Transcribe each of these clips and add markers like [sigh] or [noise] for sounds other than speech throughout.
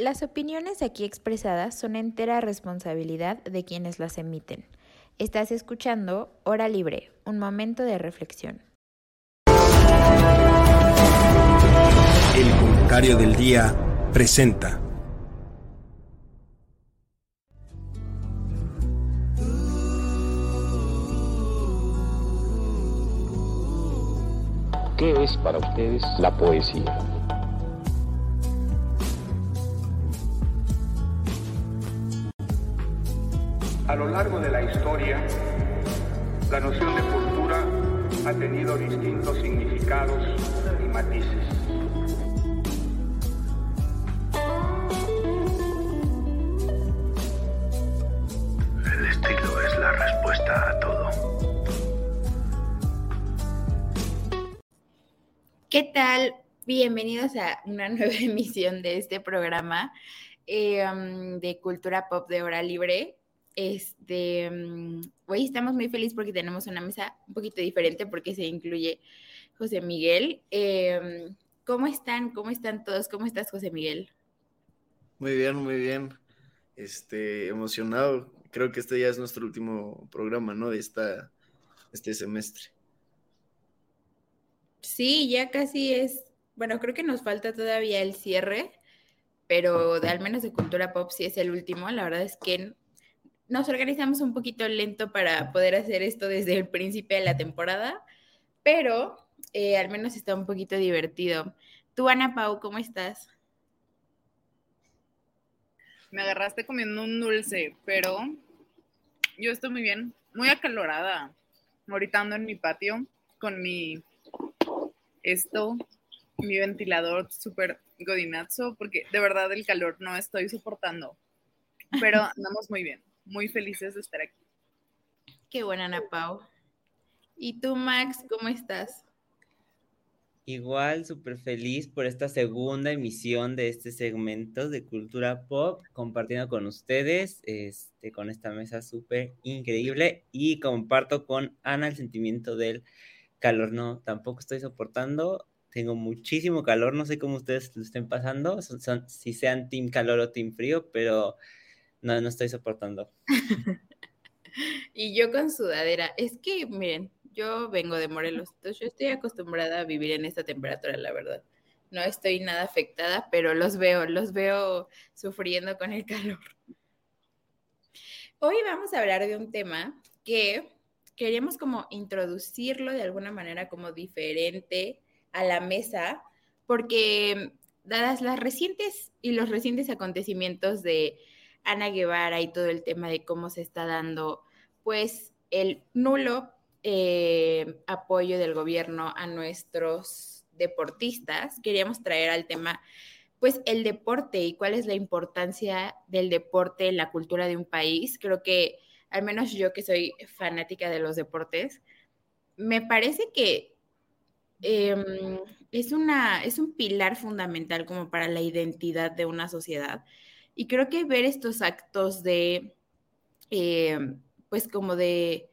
Las opiniones aquí expresadas son entera responsabilidad de quienes las emiten. Estás escuchando Hora Libre, un momento de reflexión. El comentario del día presenta. ¿Qué es para ustedes la poesía? A lo largo de la historia, la noción de cultura ha tenido distintos significados y matices. El estilo es la respuesta a todo. ¿Qué tal? Bienvenidos a una nueva [laughs] emisión de este programa eh, um, de cultura pop de hora libre. Este, hoy estamos muy felices porque tenemos una mesa un poquito diferente porque se incluye José Miguel. Eh, um, ¿Cómo están? ¿Cómo están todos? ¿Cómo estás, José Miguel? Muy bien, muy bien. Este, emocionado. Creo que este ya es nuestro último programa, ¿no? De esta, este semestre. Sí, ya casi es. Bueno, creo que nos falta todavía el cierre, pero de, al menos de cultura pop sí es el último. La verdad es que nos organizamos un poquito lento para poder hacer esto desde el principio de la temporada, pero eh, al menos está un poquito divertido. Tú, Ana Pau, ¿cómo estás? Me agarraste comiendo un dulce, pero yo estoy muy bien, muy acalorada. Ahorita ando en mi patio con mi esto, mi ventilador súper godinazo, porque de verdad el calor no estoy soportando. Pero andamos muy bien, muy felices de estar aquí. Qué buena, Ana Pau. ¿Y tú, Max, cómo estás? Igual, súper feliz por esta segunda emisión de este segmento de cultura pop, compartiendo con ustedes, este, con esta mesa súper increíble y comparto con Ana el sentimiento del calor. No, tampoco estoy soportando, tengo muchísimo calor, no sé cómo ustedes lo estén pasando, son, son, si sean team calor o team frío, pero no, no estoy soportando. [laughs] y yo con sudadera, es que, miren, yo vengo de Morelos, entonces yo estoy acostumbrada a vivir en esta temperatura, la verdad. No estoy nada afectada, pero los veo, los veo sufriendo con el [laughs] calor. Hoy vamos a hablar de un tema que queríamos como introducirlo de alguna manera como diferente a la mesa, porque dadas las recientes y los recientes acontecimientos de Ana Guevara y todo el tema de cómo se está dando, pues el nulo eh, apoyo del gobierno a nuestros deportistas, queríamos traer al tema, pues el deporte y cuál es la importancia del deporte en la cultura de un país. Creo que, al menos yo que soy fanática de los deportes, me parece que eh, es, una, es un pilar fundamental como para la identidad de una sociedad. Y creo que ver estos actos de, eh, pues como de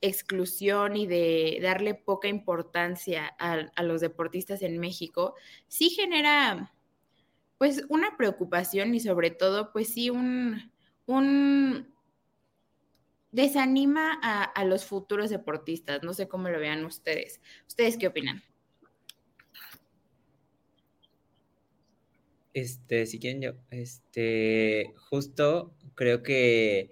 exclusión y de darle poca importancia a, los deportistas en México, sí genera pues una preocupación y sobre todo pues sí un, desanima a, los futuros deportistas. No sé cómo lo vean ustedes. ¿Ustedes qué opinan? Este, si quieren yo, este, justo creo que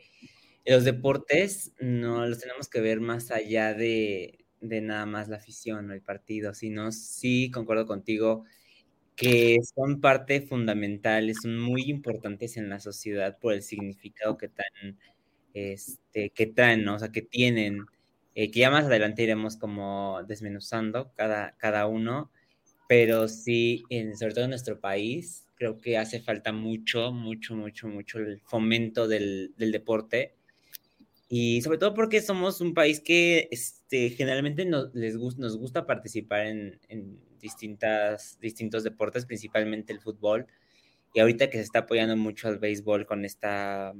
los deportes no los tenemos que ver más allá de, de nada más la afición o el partido, sino sí concuerdo contigo que son parte fundamental, son muy importantes en la sociedad por el significado que tan, este, que traen, ¿no? o sea, que tienen, eh, que ya más adelante iremos como desmenuzando cada, cada uno, pero sí, en, sobre todo en nuestro país, creo que hace falta mucho, mucho, mucho, mucho el fomento del, del deporte. Y sobre todo porque somos un país que este, generalmente nos, les gust, nos gusta participar en, en distintas, distintos deportes, principalmente el fútbol. Y ahorita que se está apoyando mucho al béisbol con esta,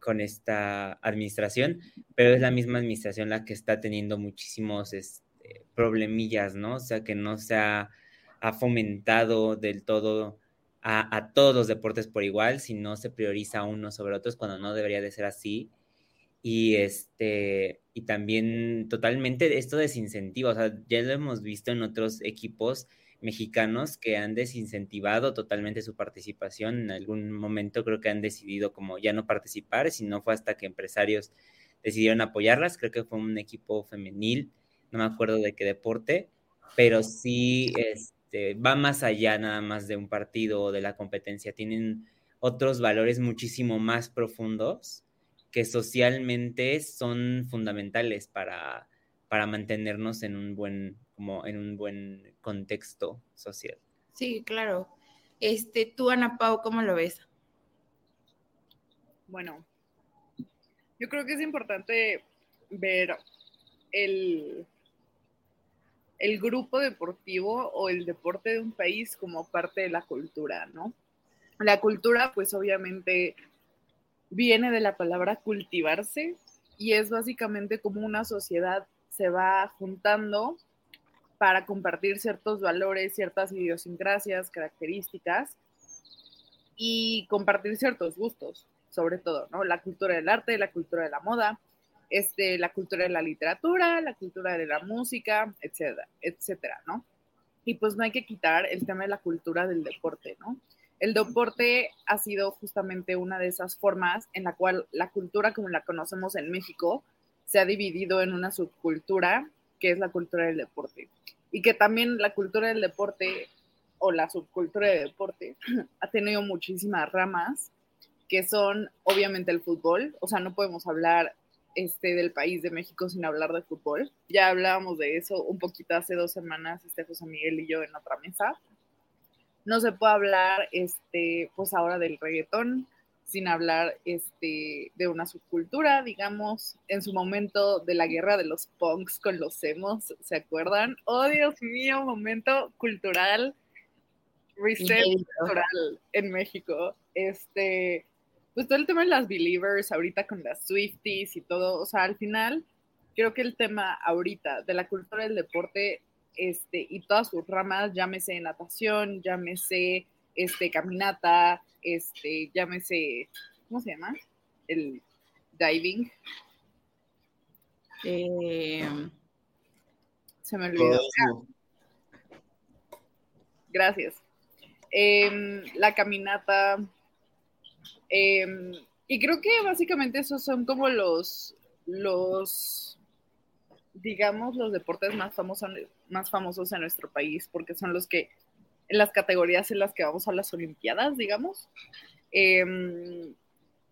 con esta administración, pero es la misma administración la que está teniendo muchísimos este, problemillas, ¿no? O sea, que no se ha, ha fomentado del todo a, todos los deportes por igual, si no se prioriza uno sobre otros, cuando no debería de ser así. Y, este, y también totalmente esto desincentiva, o sea, ya lo hemos visto en otros equipos mexicanos que han desincentivado totalmente su participación. En algún momento creo que han decidido como ya no participar, si no fue hasta que empresarios decidieron apoyarlas. Creo que fue un equipo femenil, no me acuerdo de qué deporte, pero sí este, va más allá nada más de un partido o de la competencia. Tienen otros valores muchísimo más profundos que socialmente son fundamentales para, para mantenernos en un buen como en un buen contexto social. Sí, claro. Este, tú, Ana Pau, ¿cómo lo ves? Bueno, yo creo que es importante ver el, el grupo deportivo o el deporte de un país como parte de la cultura, ¿no? La cultura, pues obviamente viene de la palabra cultivarse y es básicamente como una sociedad se va juntando para compartir ciertos valores, ciertas idiosincrasias, características y compartir ciertos gustos, sobre todo, ¿no? La cultura del arte, la cultura de la moda, este, la cultura de la literatura, la cultura de la música, etcétera, etcétera, ¿no? Y pues no hay que quitar el tema de la cultura del deporte, ¿no? El deporte ha sido justamente una de esas formas en la cual la cultura como la conocemos en México se ha dividido en una subcultura que es la cultura del deporte. Y que también la cultura del deporte o la subcultura del deporte [clears throat] ha tenido muchísimas ramas, que son obviamente el fútbol, o sea, no podemos hablar este, del país de México sin hablar de fútbol. Ya hablábamos de eso un poquito hace dos semanas, este José Miguel y yo en otra mesa. No se puede hablar, este, pues ahora del reggaetón, sin hablar este, de una subcultura, digamos, en su momento de la guerra de los punks con los emos, ¿se acuerdan? Oh, Dios mío, momento cultural, reset cultural en México. Este, pues todo el tema de las believers, ahorita con las Swifties y todo, o sea, al final, creo que el tema ahorita de la cultura del deporte este, y todas sus ramas, llámese natación, llámese este, caminata, este, llámese, ¿cómo se llama? El diving. Eh, se me olvidó. Gracias. Em, la caminata. Em, y creo que básicamente esos son como los, los, digamos, los deportes más famosos, más famosos en nuestro país, porque son los que en las categorías en las que vamos a las Olimpiadas, digamos, em,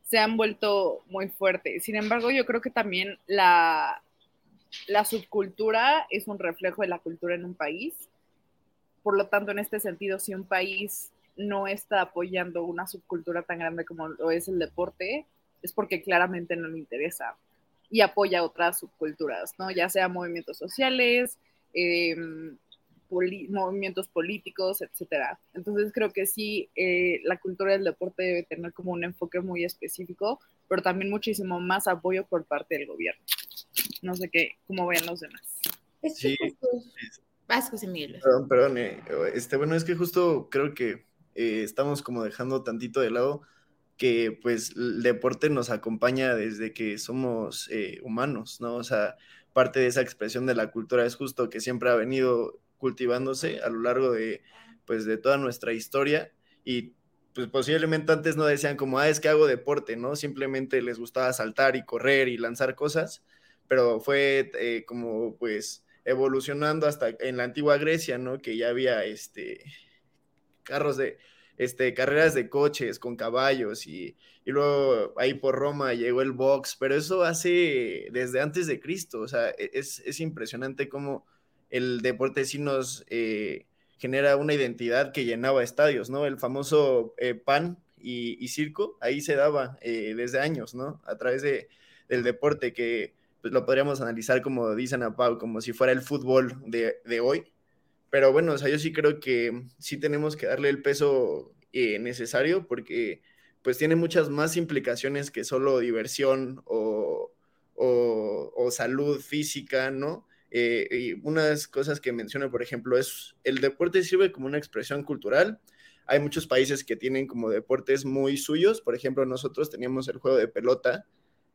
se han vuelto muy fuertes. Sin embargo, yo creo que también la, la subcultura es un reflejo de la cultura en un país. Por lo tanto, en este sentido, si un país no está apoyando una subcultura tan grande como lo es el deporte, es porque claramente no le interesa y apoya otras subculturas, ¿no? Ya sea movimientos sociales, eh, movimientos políticos, etcétera. Entonces creo que sí, eh, la cultura del deporte debe tener como un enfoque muy específico, pero también muchísimo más apoyo por parte del gobierno. No sé qué, cómo vean los demás. Sí. Vasco y Miguel. Perdón, perdón. Eh, este, bueno, es que justo creo que eh, estamos como dejando tantito de lado que pues el deporte nos acompaña desde que somos humanos, ¿no? O sea, parte de esa expresión de la cultura es justo que siempre ha venido cultivándose a lo largo de, pues, de toda nuestra historia y pues posiblemente antes no decían como, ah, es que hago deporte, ¿no? Simplemente les gustaba saltar y correr y lanzar cosas, pero fue eh, como pues evolucionando hasta en la antigua Grecia, ¿no? Que ya había este carros de, este, carreras de coches con caballos y, y, luego ahí por Roma llegó el box, pero eso hace desde antes de Cristo, o sea, e-, es, es impresionante cómo el deporte sí nos eh, genera una identidad que llenaba estadios, ¿no? El famoso eh, pan y, circo, ahí se daba eh, desde años, ¿no? A través de, del deporte que pues, lo podríamos analizar como dicen a Pau, como si fuera el fútbol de, de, hoy. Pero bueno, o yo sí creo que sí tenemos que darle el peso necesario porque pues tiene muchas más implicaciones que solo diversión o, o, o salud física, ¿no? Eh, y unas cosas que menciono, por ejemplo, es el deporte sirve como una expresión cultural, hay muchos países que tienen como deportes muy suyos. Por ejemplo, nosotros teníamos el juego de pelota,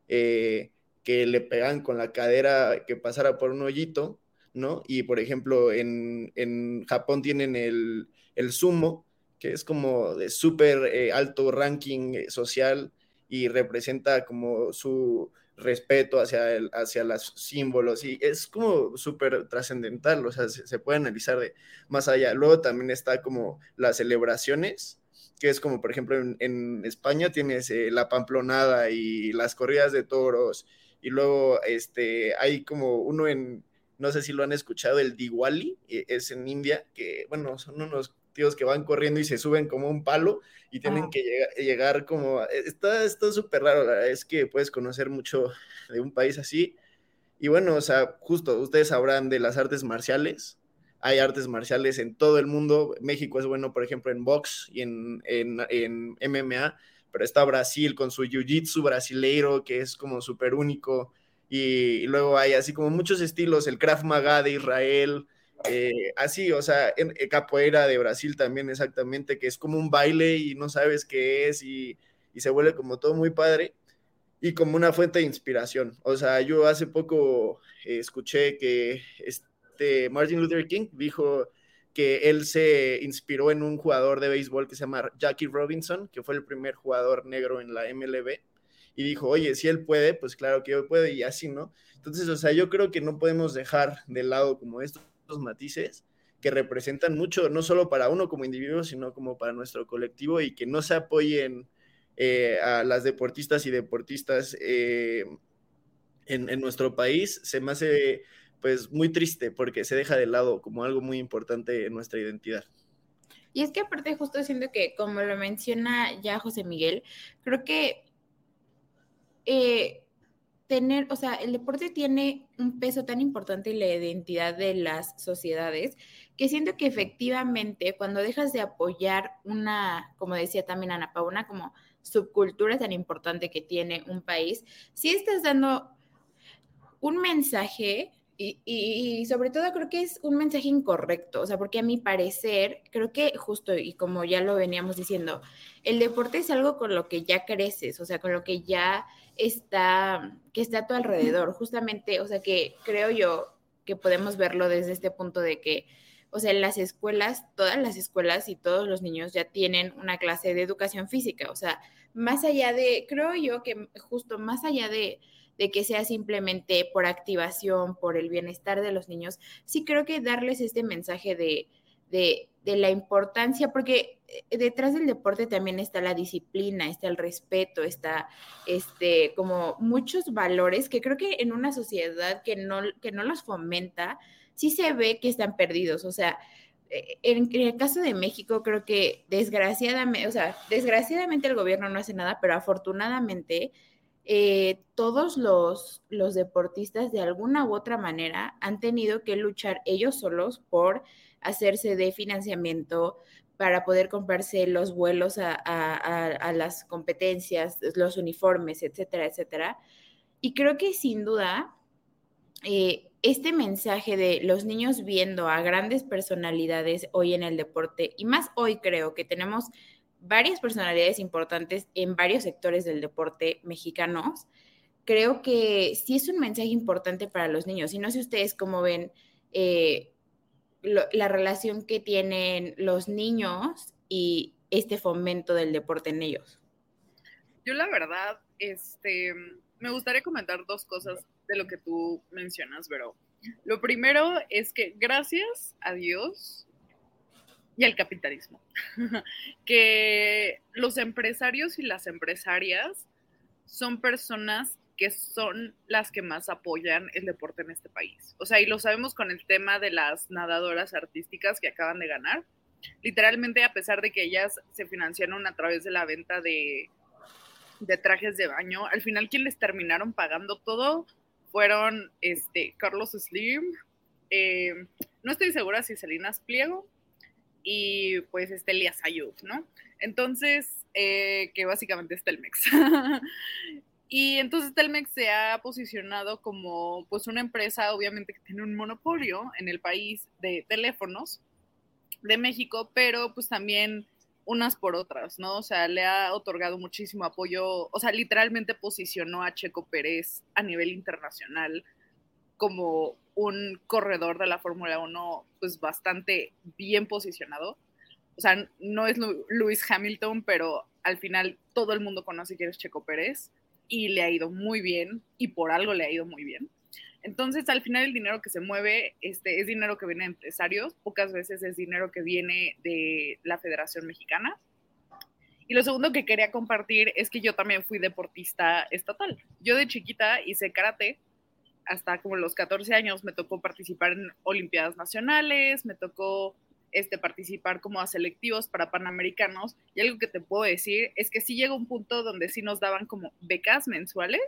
eh, que le pegan con la cadera que pasara por un hoyito, ¿no? Y por ejemplo, en, en Japón tienen el, el sumo, que es como de súper eh, alto ranking eh, social y representa como su respeto hacia, el, hacia los símbolos y es como súper trascendental, o sea, se, puede analizar de más allá. Luego también está como las celebraciones, que es como por ejemplo en, España tienes eh, la pamplonada y las corridas de toros y luego este, hay como uno en, no sé si lo han escuchado, el Diwali, es en India, que bueno, son unos tíos que van corriendo y se suben como un palo y tienen que llegar, como, e, está súper raro, es que puedes conocer mucho de un país así. Y bueno, o sea, justo ustedes sabrán de las artes marciales, hay artes marciales en todo el mundo, México es bueno, por ejemplo, en box y en, en, MMA, pero está Brasil con su jiu-jitsu brasileiro, que es como súper único, y, y, luego hay así como muchos estilos, el Krav Maga de Israel, eh, así, o sea, en, eh, capoeira de Brasil también exactamente, que es como un baile y no sabes qué es y, se vuelve como todo muy padre y como una fuente de inspiración. O sea, yo hace poco eh, escuché que este Martin Luther King dijo que él se inspiró en un jugador de béisbol que se llama Jackie Robinson, que fue el primer jugador negro en la MLB, y dijo, oye, si él puede, pues claro que yo puedo, y así, ¿no? Entonces, o sea, yo creo que no podemos dejar de lado como esto matices que representan mucho, no solo para uno como individuo, sino como para nuestro colectivo y que no se apoyen eh, a las deportistas y deportistas eh, en, nuestro país, se me hace pues muy triste porque se deja de lado como algo muy importante en nuestra identidad. Y es que aparte justo siento que, como lo menciona ya José Miguel, creo que eh, tener, o sea, el deporte tiene un peso tan importante en la identidad de las sociedades que siento que efectivamente cuando dejas de apoyar una, como decía también Ana Paula, como subcultura tan importante que tiene un país, si estás dando un mensaje y, sobre todo creo que es un mensaje incorrecto, o sea, porque a mi parecer, creo que justo, y como ya lo veníamos diciendo, el deporte es algo con lo que ya creces, o sea, con lo que ya está, que está a tu alrededor, justamente, o sea, que creo yo que podemos verlo desde este punto de que, o sea, en las escuelas, todas las escuelas y todos los niños ya tienen una clase de educación física, o sea, más allá de, creo yo que justo más allá de de que sea simplemente por activación, por el bienestar de los niños, sí creo que darles este mensaje de, de, la importancia, porque eh, detrás del deporte también está la disciplina, está el respeto, está este, como muchos valores que creo que en una sociedad que no, que no los fomenta, sí se ve que están perdidos. O sea, eh, en, en, el caso de México, creo que desgraciadamente, o sea, desgraciadamente el gobierno no hace nada, pero afortunadamente eh, todos los, los deportistas de alguna u otra manera han tenido que luchar ellos solos por hacerse de financiamiento para poder comprarse los vuelos a, las competencias, los uniformes, etcétera, etcétera. Y creo que sin duda, eh, este mensaje de los niños viendo a grandes personalidades hoy en el deporte, y más hoy creo que tenemos varias personalidades importantes en varios sectores del deporte mexicanos, creo que sí es un mensaje importante para los niños. Y no sé ustedes cómo ven eh, la relación que tienen los niños y este fomento del deporte en ellos. Yo la verdad, este, me gustaría comentar dos cosas de lo que tú mencionas, pero lo primero es que gracias a Dios, y el capitalismo. [laughs] que los empresarios y las empresarias son personas que son las que más apoyan el deporte en este país. O sea, y lo sabemos con el tema de las nadadoras artísticas que acaban de ganar. Literalmente, a pesar de que ellas se financiaron a través de la venta de, de trajes de baño, al final quien les terminaron pagando todo fueron este, Carlos Slim, eh, no estoy segura si Salinas Pliego, y pues este Elías Ayub, ¿no? Entonces, eh, que básicamente es Telmex. [laughs] y entonces Telmex se ha posicionado como pues una empresa obviamente que tiene un monopolio en el país de teléfonos de México, pero pues también unas por otras, ¿no? O sea, le ha otorgado muchísimo apoyo, o sea, literalmente posicionó a Checo Pérez a nivel internacional como un corredor de la Fórmula 1, pues bastante bien posicionado. O sea, no es Lewis Hamilton, pero al final todo el mundo conoce que es Checo Pérez y le ha ido muy bien y por algo le ha ido muy bien. Entonces, al final el dinero que se mueve este, es dinero que viene de empresarios, pocas veces es dinero que viene de la Federación Mexicana. Y lo segundo que quería compartir es que yo también fui deportista estatal. Yo de chiquita hice karate, hasta como los 14 años me tocó participar en Olimpiadas Nacionales, me tocó este, participar como a selectivos para panamericanos. Y algo que te puedo decir es que sí llegó un punto donde sí nos daban como becas mensuales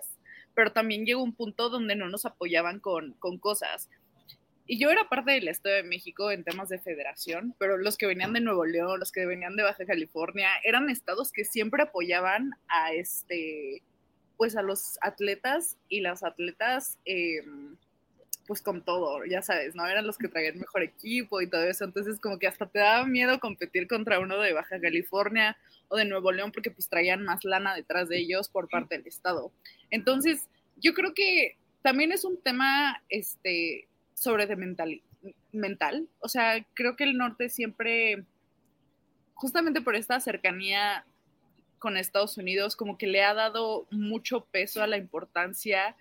pero también llegó un punto donde no nos apoyaban con, con cosas. Y yo era parte del Estado de México en temas de federación, pero los que venían de Nuevo León, los que venían de Baja California, eran estados que siempre apoyaban a este, pues a los atletas y las atletas, em, pues con todo, ya sabes, ¿no? Eran los que traían mejor equipo y todo eso, entonces como que hasta te daba miedo competir contra uno de Baja California o de Nuevo León porque pues traían más lana detrás de ellos por parte del Estado. Entonces, yo creo que también es un tema este, sobre de mental, mental. O sea, creo que el norte siempre, justamente por esta cercanía con Estados Unidos, como que le ha dado mucho peso a la importancia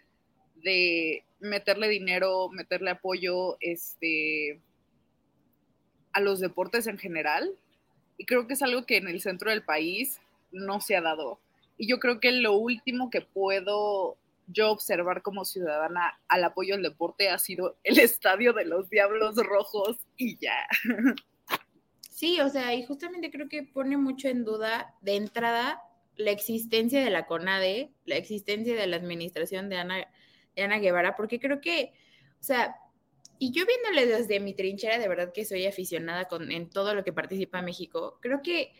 de meterle dinero, meterle apoyo este, a los deportes en general. Y creo que es algo que en el centro del país no se ha dado. Y yo creo que lo último que puedo yo observar como ciudadana al apoyo al deporte ha sido el [laughs] estadio de los Diablos Rojos y ya. [laughs] Sí, o sea, y justamente creo que pone mucho en duda de entrada la existencia de la CONADE, la existencia de la administración de Ana, Ana Guevara, porque creo que, o sea, y yo viéndole desde mi trinchera, de verdad que soy aficionada con, en todo lo que participa México, creo que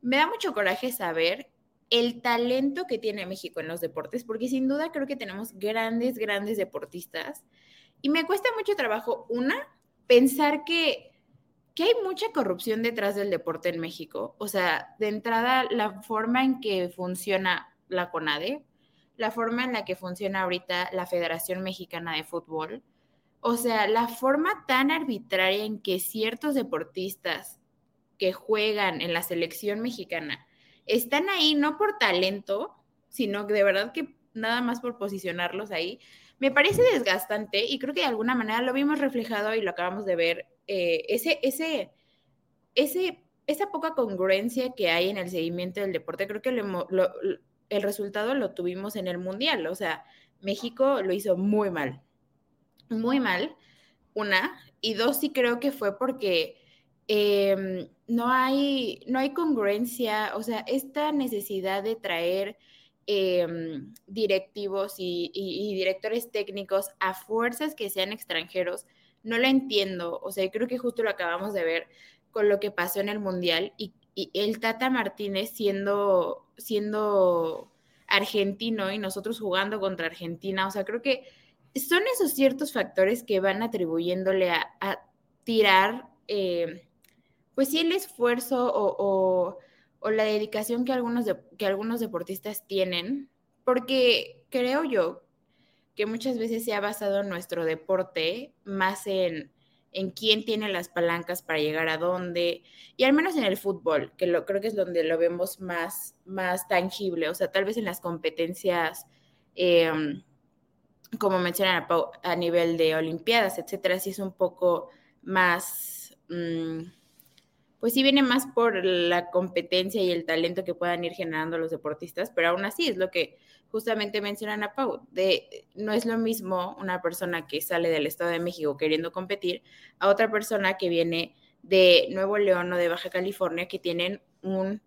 me da mucho coraje saber el talento que tiene México en los deportes, porque sin duda creo que tenemos grandes, grandes deportistas. Y me cuesta mucho trabajo, una, pensar que, que hay mucha corrupción detrás del deporte en México. O sea, de entrada, la forma en que funciona la CONADE, la forma en la que funciona ahorita la Federación Mexicana de Fútbol, o sea, la forma tan arbitraria en que ciertos deportistas que juegan en la selección mexicana están ahí no por talento, sino de verdad que nada más por posicionarlos ahí, me parece desgastante y creo que de alguna manera lo vimos reflejado y lo acabamos de ver, eh, ese, ese, ese, esa poca congruencia que hay en el seguimiento del deporte, creo que el resultado lo tuvimos en el Mundial, o sea, México lo hizo muy mal muy mal, una, y dos, sí creo que fue porque em, no, hay, no hay congruencia, o sea, esta necesidad de traer em, directivos y, directores técnicos a fuerzas que sean extranjeros, no la entiendo, o sea, creo que justo lo acabamos de ver con lo que pasó en el Mundial y, y el Tata Martínez siendo, siendo argentino y nosotros jugando contra Argentina, o sea, creo que son esos ciertos factores que van atribuyéndole a, tirar, eh, pues sí, el esfuerzo o, la dedicación que algunos, que algunos deportistas tienen, porque creo yo que muchas veces se ha basado nuestro deporte más en, en quién tiene las palancas para llegar a dónde, y al menos en el fútbol, que lo, creo que es donde lo vemos más, más tangible, o sea, tal vez en las competencias em, como mencionan a, nivel de Olimpiadas, etcétera, sí es un poco más, mm, pues sí viene más por la competencia y el talento que puedan ir generando los deportistas, pero aún así es lo que justamente mencionan a Pau, de no es lo mismo una persona que sale del Estado de México queriendo competir a otra persona que viene de Nuevo León o de Baja California que tienen un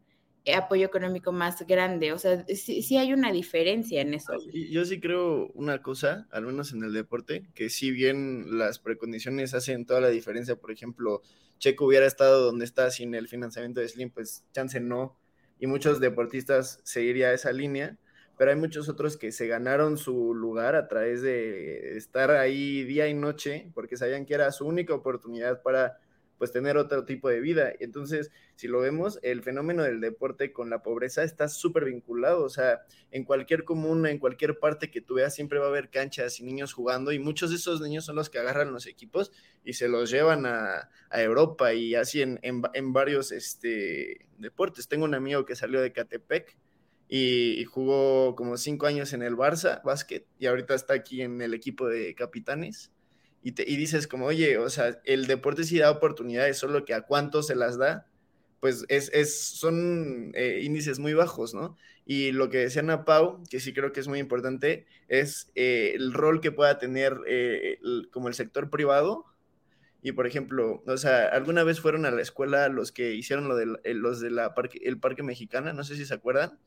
eh, apoyo económico más grande. O sea, sí, hay una diferencia en eso. Yo sí creo una cosa, al menos en el deporte, que si bien las precondiciones hacen toda la diferencia, por ejemplo, Checo hubiera estado donde está sin el financiamiento de Slim, pues chance no, y muchos deportistas seguiría esa línea, pero hay muchos otros que se ganaron su lugar a través de estar ahí día y noche, porque sabían que era su única oportunidad para pues tener otro tipo de vida. Entonces, si lo vemos, el fenómeno del deporte con la pobreza está súper vinculado, o sea, en cualquier comuna, en cualquier parte que tú veas, siempre va a haber canchas y niños jugando y muchos de esos niños son los que agarran los equipos y se los llevan a, Europa y así en, en, varios este, deportes. Tengo un amigo que salió de Catepec. Y, jugó como cinco años en el Barça, básquet, y ahorita está aquí en el equipo de capitanes y, te, y dices como, oye, o sea, el deporte sí da oportunidades, solo que a cuánto se las da, pues es, es son eh, índices muy bajos, ¿no? Y lo que decía Ana Pau, que sí creo que es muy importante, es eh, el rol que pueda tener eh, como el sector privado. Y por ejemplo, o sea, alguna vez fueron a la escuela los que hicieron lo de los de la parque, el Parque Mexicana, no sé si se acuerdan,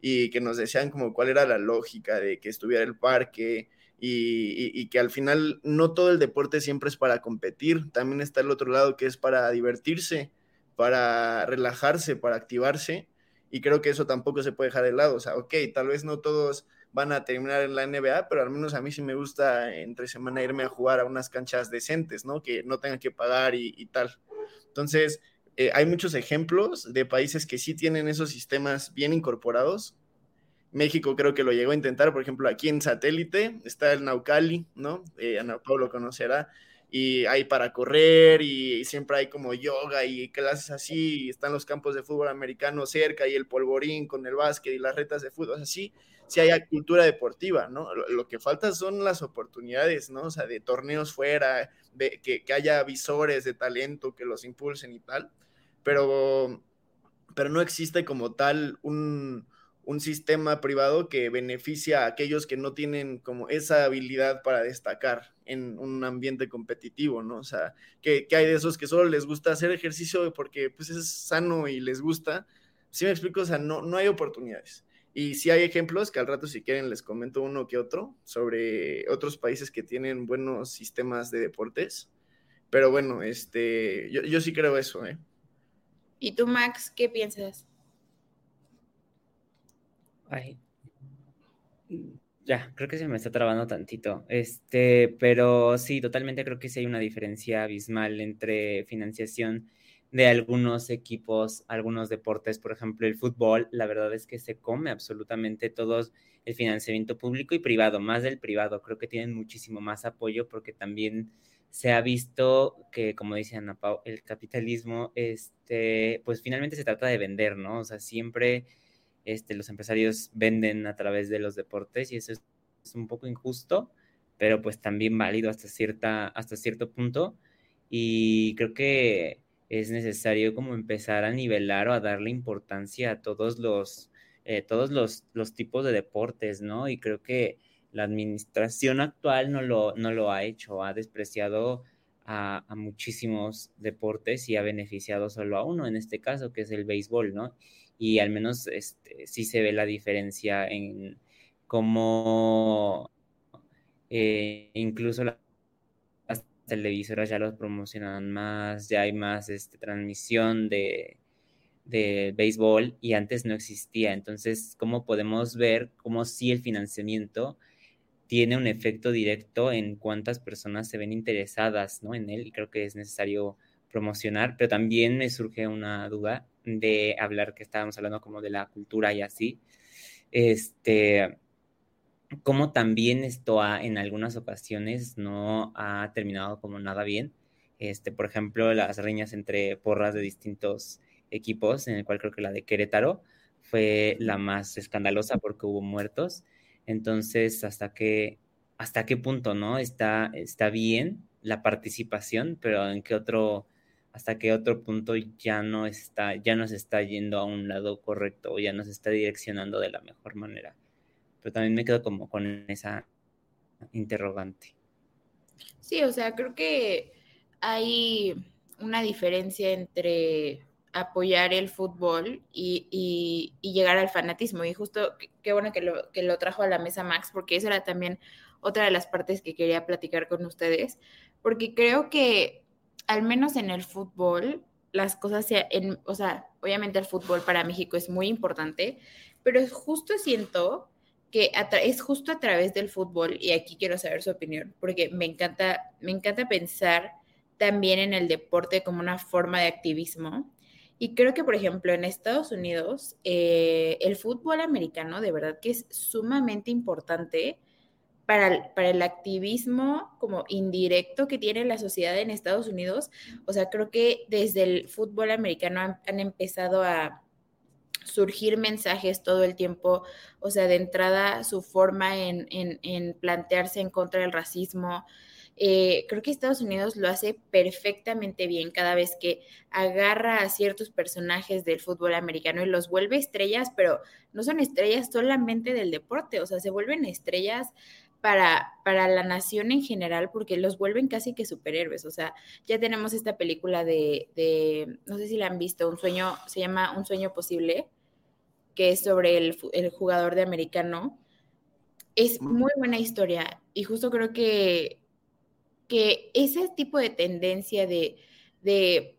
y que nos decían como cuál era la lógica de que estuviera el parque, y, que al final no todo el deporte siempre es para competir, también está el otro lado que es para divertirse, para relajarse, para activarse, y creo que eso tampoco se puede dejar de lado, o sea, ok, tal vez no todos van a terminar en la NBA, pero al menos a mí sí me gusta entre semana irme a jugar a unas canchas decentes, ¿no? Que no tengan que pagar y, tal. Entonces, eh, hay muchos ejemplos de países que sí tienen esos sistemas bien incorporados, México creo que lo llegó a intentar, por ejemplo, aquí en satélite está el Naucali, ¿no? Eh, Ana Pablo conocerá, y hay para correr y, siempre hay como yoga y clases así, están los campos de fútbol americano cerca y el polvorín con el básquet y las retas de fútbol, así, sí hay cultura deportiva, ¿no? Lo, que falta son las oportunidades, ¿no? O sea, de torneos fuera, de, que haya visores de talento que los impulsen y tal, pero, pero no existe como tal un un sistema privado que beneficia a aquellos que no tienen como esa habilidad para destacar en un ambiente competitivo, ¿no? O sea, que, hay de esos que solo les gusta hacer ejercicio porque pues es sano y les gusta. Si me explico, o sea, no, no hay oportunidades. Y si hay ejemplos que al rato si quieren les comento uno que otro sobre otros países que tienen buenos sistemas de deportes. Pero bueno, este, yo, yo sí creo eso, ¿eh? ¿Y tú, Max, qué piensas? Ay. Ya, creo que se me está trabando tantito. Este, pero sí, totalmente creo que sí hay una diferencia abismal entre financiación de algunos equipos, algunos deportes, por ejemplo, el fútbol, la verdad es que se come absolutamente todo el financiamiento público y privado, más del privado, creo que tienen muchísimo más apoyo porque también se ha visto que, como dice Ana Pau, el capitalismo, este, pues finalmente se trata de vender, ¿no? O sea, siempre este, los empresarios venden a través de los deportes y eso es, un poco injusto, pero pues también válido hasta, cierta, hasta cierto punto. Y creo que es necesario como empezar a nivelar o a darle importancia a todos los, eh, todos los, los, tipos de deportes, ¿no? Y creo que la administración actual no lo, no lo ha hecho, ha despreciado a, muchísimos deportes y ha beneficiado solo a uno, en este caso, que es el béisbol, ¿no? y al menos este, sí se ve la diferencia en cómo eh, incluso las televisoras ya los promocionan más, ya hay más este, transmisión de, de béisbol y antes no existía. Entonces, ¿cómo podemos ver cómo sí el financiamiento tiene un efecto directo en cuántas personas se ven interesadas ¿no? en él? Y creo que es necesario promocionar, pero también me surge una duda de hablar que estábamos hablando como de la cultura y así, este, como también esto ha, en algunas ocasiones no ha terminado como nada bien. Este, por ejemplo, las riñas entre porras de distintos equipos, en el cual creo que la de Querétaro fue la más escandalosa porque hubo muertos. Entonces, hasta qué, hasta qué punto, ¿no? Está, está bien la participación, pero en qué otro hasta que otro punto ya no está, ya nos está yendo a un lado correcto o ya nos está direccionando de la mejor manera. Pero también me quedo como con esa interrogante. Sí, o sea, creo que hay una diferencia entre apoyar el fútbol y, llegar al fanatismo. Y justo qué bueno que lo, trajo a la mesa Max, porque esa era también otra de las partes que quería platicar con ustedes, porque creo que al menos en el fútbol, las cosas, en, o sea, obviamente el fútbol para México es muy importante, pero justo siento que es justo a través del fútbol, y aquí quiero saber su opinión, porque me encanta, me encanta pensar también en el deporte como una forma de activismo. Y creo que, por ejemplo, en Estados Unidos, eh, el fútbol americano de verdad que es sumamente importante para el, para el activismo como indirecto que tiene la sociedad en Estados Unidos. O sea, creo que desde el fútbol americano han, han empezado a surgir mensajes todo el tiempo, o sea, de entrada su forma en, en, en plantearse en contra del racismo, eh, creo que Estados Unidos lo hace perfectamente bien cada vez que agarra a ciertos personajes del fútbol americano y los vuelve estrellas, pero no son estrellas solamente del deporte, o sea, se vuelven estrellas para, para la nación en general porque los vuelven casi que superhéroes. O sea, ya tenemos esta película de, de no sé si la han visto, un sueño, se llama Un sueño posible, que es sobre el, el jugador de americano. Es muy buena historia y justo creo que que ese tipo de tendencia de, de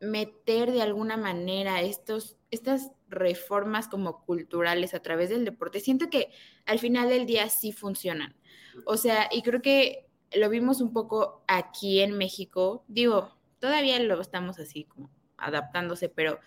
meter de alguna manera estos, estas reformas como culturales a través del deporte, siento que al final del día sí funcionan. O sea, y creo que lo vimos un poco aquí en México, digo, todavía lo estamos así como adaptándose, pero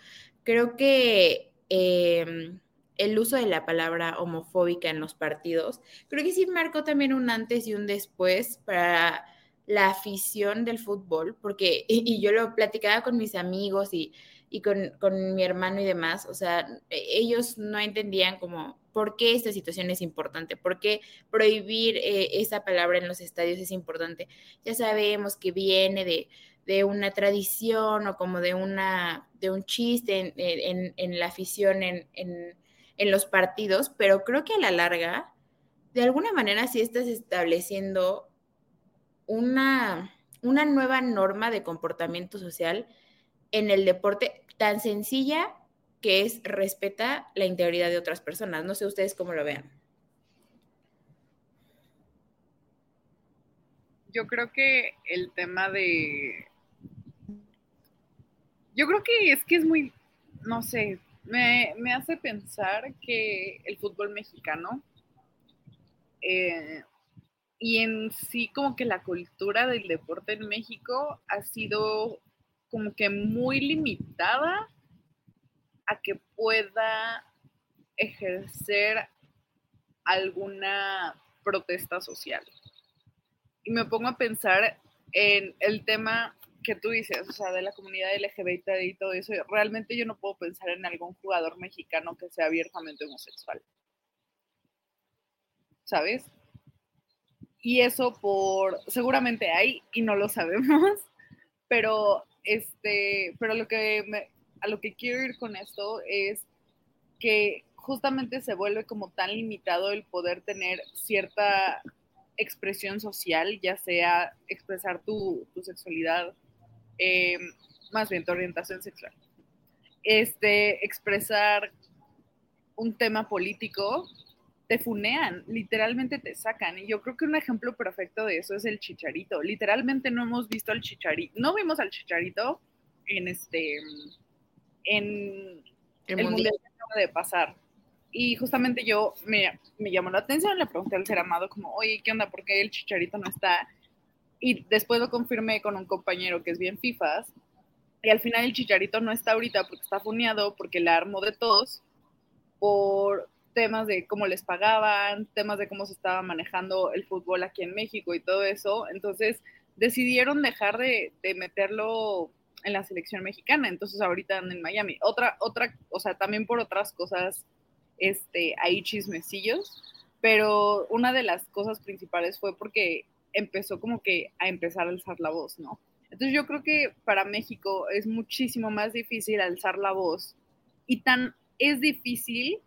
creo que em, el uso de la palabra homofóbica en los partidos, creo que sí marcó también un antes y un después para la afición del fútbol, porque, y, yo lo platicaba con mis amigos y, con, mi hermano y demás, o sea, e, ellos no entendían como por qué esta situación es importante, por qué prohibir eh, esa palabra en los estadios es importante. Ya sabemos que viene de, una tradición o como de, una, de un chiste en, la afición, en, en los partidos, pero creo que a la larga, de alguna manera sí estás estableciendo una, una nueva norma de comportamiento social en el deporte tan sencilla que es respeta la integridad de otras personas. No sé ustedes cómo lo vean. Yo creo que el tema de... Yo creo que es que es muy, no sé, me, hace pensar que el fútbol mexicano eh, y en sí como que la cultura del deporte en México ha sido como que muy limitada a que pueda ejercer alguna protesta social. Y me pongo a pensar en el tema que tú dices, o sea, de la comunidad LGBT y todo eso. Realmente yo no puedo pensar en algún jugador mexicano que sea abiertamente homosexual. ¿Sabes? Y eso por, seguramente hay y no lo sabemos, [laughs] pero, este, pero lo que a lo que quiero ir con esto es que justamente se vuelve como tan limitado el poder tener cierta expresión social, ya sea expresar tu, sexualidad, eh, más bien tu orientación sexual, este, expresar un tema político te funean, literalmente te sacan. Y yo creo que un ejemplo perfecto de eso es el chicharito. Literalmente no hemos visto al chicharito, no vimos al chicharito en este, en el, mundial que acaba de pasar. Y justamente yo me, me, llamó la atención, le pregunté al ser amado como, oye, ¿qué onda? ¿Por qué el chicharito no está? Y después lo confirmé con un compañero que es bien FIFAs. Y al final el chicharito no está ahorita porque está funeado, porque la armó de todos por temas de cómo les pagaban, temas de cómo se estaba manejando el fútbol aquí en México y todo eso. Entonces decidieron dejar de, meterlo en la selección mexicana. Entonces ahorita andan en Miami. Otra, otra, o sea, también por otras cosas, este, hay chismecillos, pero una de las cosas principales fue porque empezó como que a empezar a alzar la voz, ¿no? Entonces yo creo que para México es muchísimo más difícil alzar la voz y tan es difícil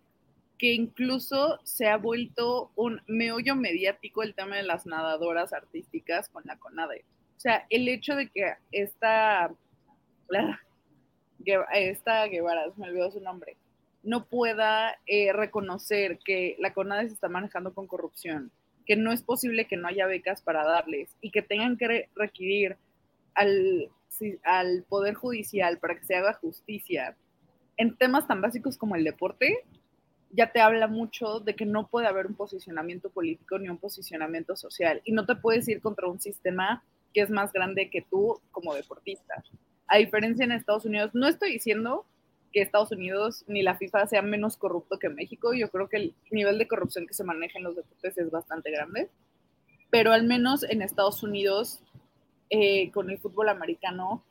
que incluso se ha vuelto un meollo mediático el tema de las nadadoras artísticas con la CONADE. O sea, el hecho de que esta, esta Guevara, me olvidó su nombre, no pueda eh, reconocer que la CONADE se está manejando con corrupción, que no es posible que no haya becas para darles y que tengan que requerir al, al Poder Judicial para que se haga justicia en temas tan básicos como el deporte, ya te habla mucho de que no puede haber un posicionamiento político ni un posicionamiento social y no te puedes ir contra un sistema que es más grande que tú como deportista. A diferencia en Estados Unidos, no estoy diciendo que Estados Unidos ni la FIFA sea menos corrupto que México. Yo creo que el nivel de corrupción que se maneja en los deportes es bastante grande. Pero al menos en Estados Unidos, eh, con el fútbol americano,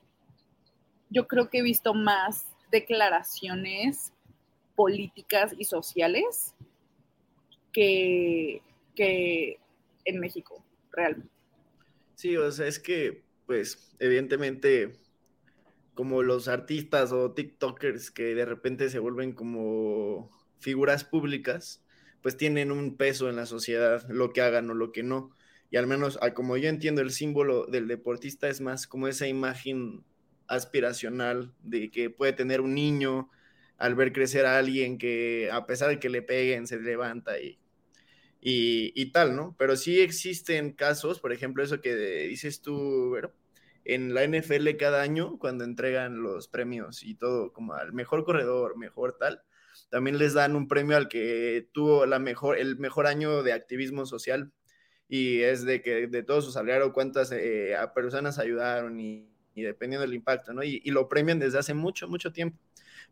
yo creo que he visto más declaraciones políticas y sociales que, que en México, realmente. Sí, o sea, es que, pues, evidentemente como los artistas o TikTokers que de repente se vuelven como figuras públicas, pues tienen un peso en la sociedad, lo que hagan o lo que no. Y al menos, como yo entiendo, el símbolo del deportista es más como esa imagen aspiracional de que puede tener un niño al ver crecer a alguien que a pesar de que le peguen, se levanta y, y, y tal, ¿no? Pero sí existen casos, por ejemplo, eso que dices tú, ¿verdad? en la NFL cada año, cuando entregan los premios y todo, como al mejor corredor, mejor tal, también les dan un premio al que tuvo la mejor, el mejor año de activismo social. Y es de que de todo su salario, cuántas eh, personas ayudaron y, dependiendo del impacto, ¿no? Y, lo premian desde hace mucho, mucho tiempo.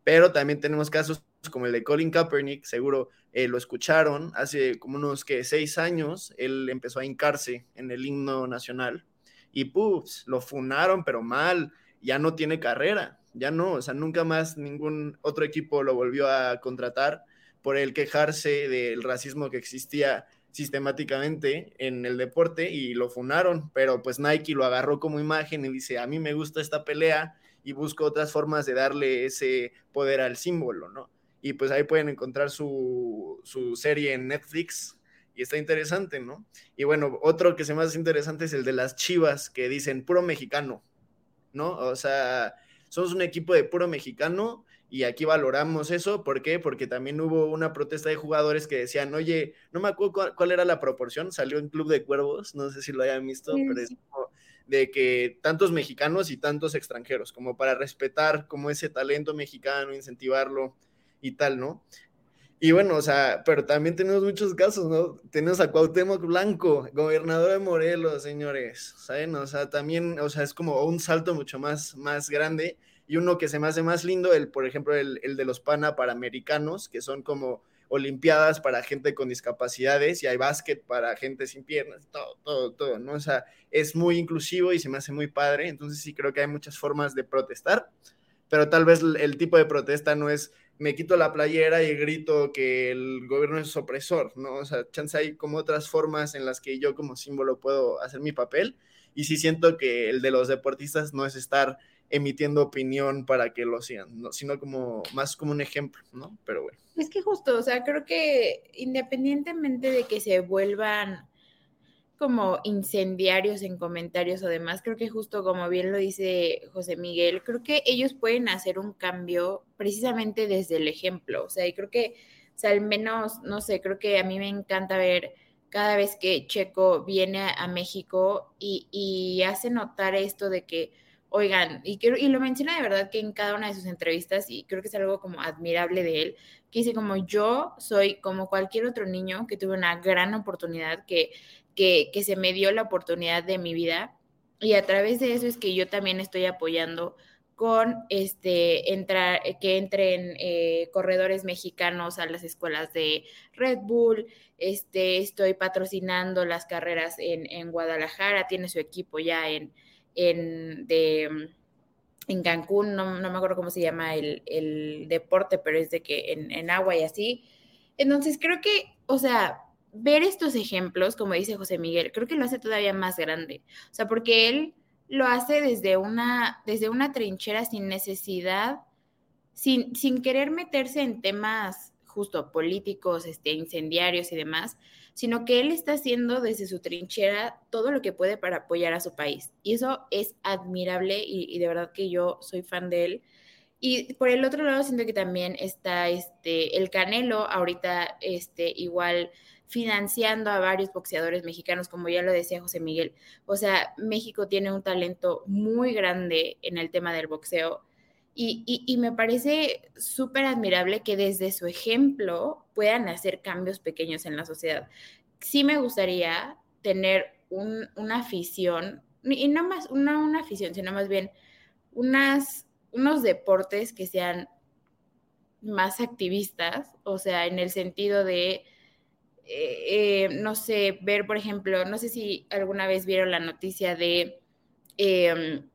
Pero también tenemos casos como el de Colin Kaepernick, seguro eh, lo escucharon, hace como unos que seis años, él empezó a hincarse en el himno nacional y pues lo funaron, pero mal, ya no tiene carrera, ya no, o sea, nunca más ningún otro equipo lo volvió a contratar por el quejarse del racismo que existía sistemáticamente en el deporte y lo funaron, pero pues Nike lo agarró como imagen y dice, a mí me gusta esta pelea y busco otras formas de darle ese poder al símbolo, ¿no? Y pues ahí pueden encontrar su, su serie en Netflix, y está interesante, ¿no? Y bueno, otro que se me hace interesante es el de las Chivas, que dicen puro mexicano, ¿no? O sea, somos un equipo de puro mexicano y aquí valoramos eso. ¿Por qué? Porque también hubo una protesta de jugadores que decían, oye, no me acuerdo cuál, era la proporción, salió en Club de Cuervos, no sé si lo hayan visto, pero es como de que tantos mexicanos y tantos extranjeros, como para respetar como ese talento mexicano, incentivarlo y tal, ¿no? Y bueno, o sea, pero también tenemos muchos casos, ¿no? Tenemos a Cuauhtémoc Blanco, gobernador de Morelos, señores, ¿saben? O sea, también, o sea, es como un salto mucho más, más grande y uno que se me hace más lindo, el, por ejemplo, el, el de los Pana Panamericanos, que son como olimpiadas para gente con discapacidades y hay básquet para gente sin piernas, todo, todo, todo, ¿no? O sea, es muy inclusivo y se me hace muy padre, entonces sí creo que hay muchas formas de protestar, pero tal vez el tipo de protesta no es me quito la playera y grito que el gobierno es opresor, ¿no? O sea, chance hay como otras formas en las que yo como símbolo puedo hacer mi papel y sí siento que el de los deportistas no es estar emitiendo opinión para que lo ¿no? sino como más como un ejemplo, ¿no? Pero bueno. Es que justo, o sea, creo que independientemente de que se vuelvan como incendiarios en comentarios o demás, creo que justo como bien lo dice José Miguel, creo que ellos pueden hacer un cambio precisamente desde el ejemplo, o sea, y creo que, o sea, al menos, no sé, creo que a mí me encanta ver cada vez que Checo viene a, México y, y, hace notar esto de que, oigan, y, y lo menciona de verdad que en cada una de sus entrevistas, y creo que es algo como admirable de él, que dice como yo soy como cualquier otro niño que tuve una gran oportunidad, que que, se me dio la oportunidad de mi vida y a través de eso es que yo también estoy apoyando con este entrar que entren eh, corredores mexicanos a las escuelas de Red Bull este estoy patrocinando las carreras en, Guadalajara tiene su equipo ya en en de en Cancún no, me acuerdo cómo se llama el, el, deporte pero es de que en, en agua y así entonces creo que o sea ver estos ejemplos, como dice José Miguel, creo que lo hace todavía más grande. O sea, porque él lo hace desde una, desde una trinchera sin necesidad, sin, sin querer meterse en temas justo políticos, este, incendiarios y demás, sino que él está haciendo desde su trinchera todo lo que puede para apoyar a su país. Y eso es admirable y, de verdad que yo soy fan de él. Y por el otro lado, siento que también está este, el Canelo, ahorita este, igual financiando a varios boxeadores mexicanos, como ya lo decía José Miguel. O sea, México tiene un talento muy grande en el tema del boxeo y, me parece súper admirable que desde su ejemplo puedan hacer cambios pequeños en la sociedad. Sí me gustaría tener una afición y no más, una, una afición, sino más bien unas, unos deportes que sean más activistas, o sea, en el sentido de, eh, eh, no sé, ver, por ejemplo, no sé si alguna vez vieron la noticia de em,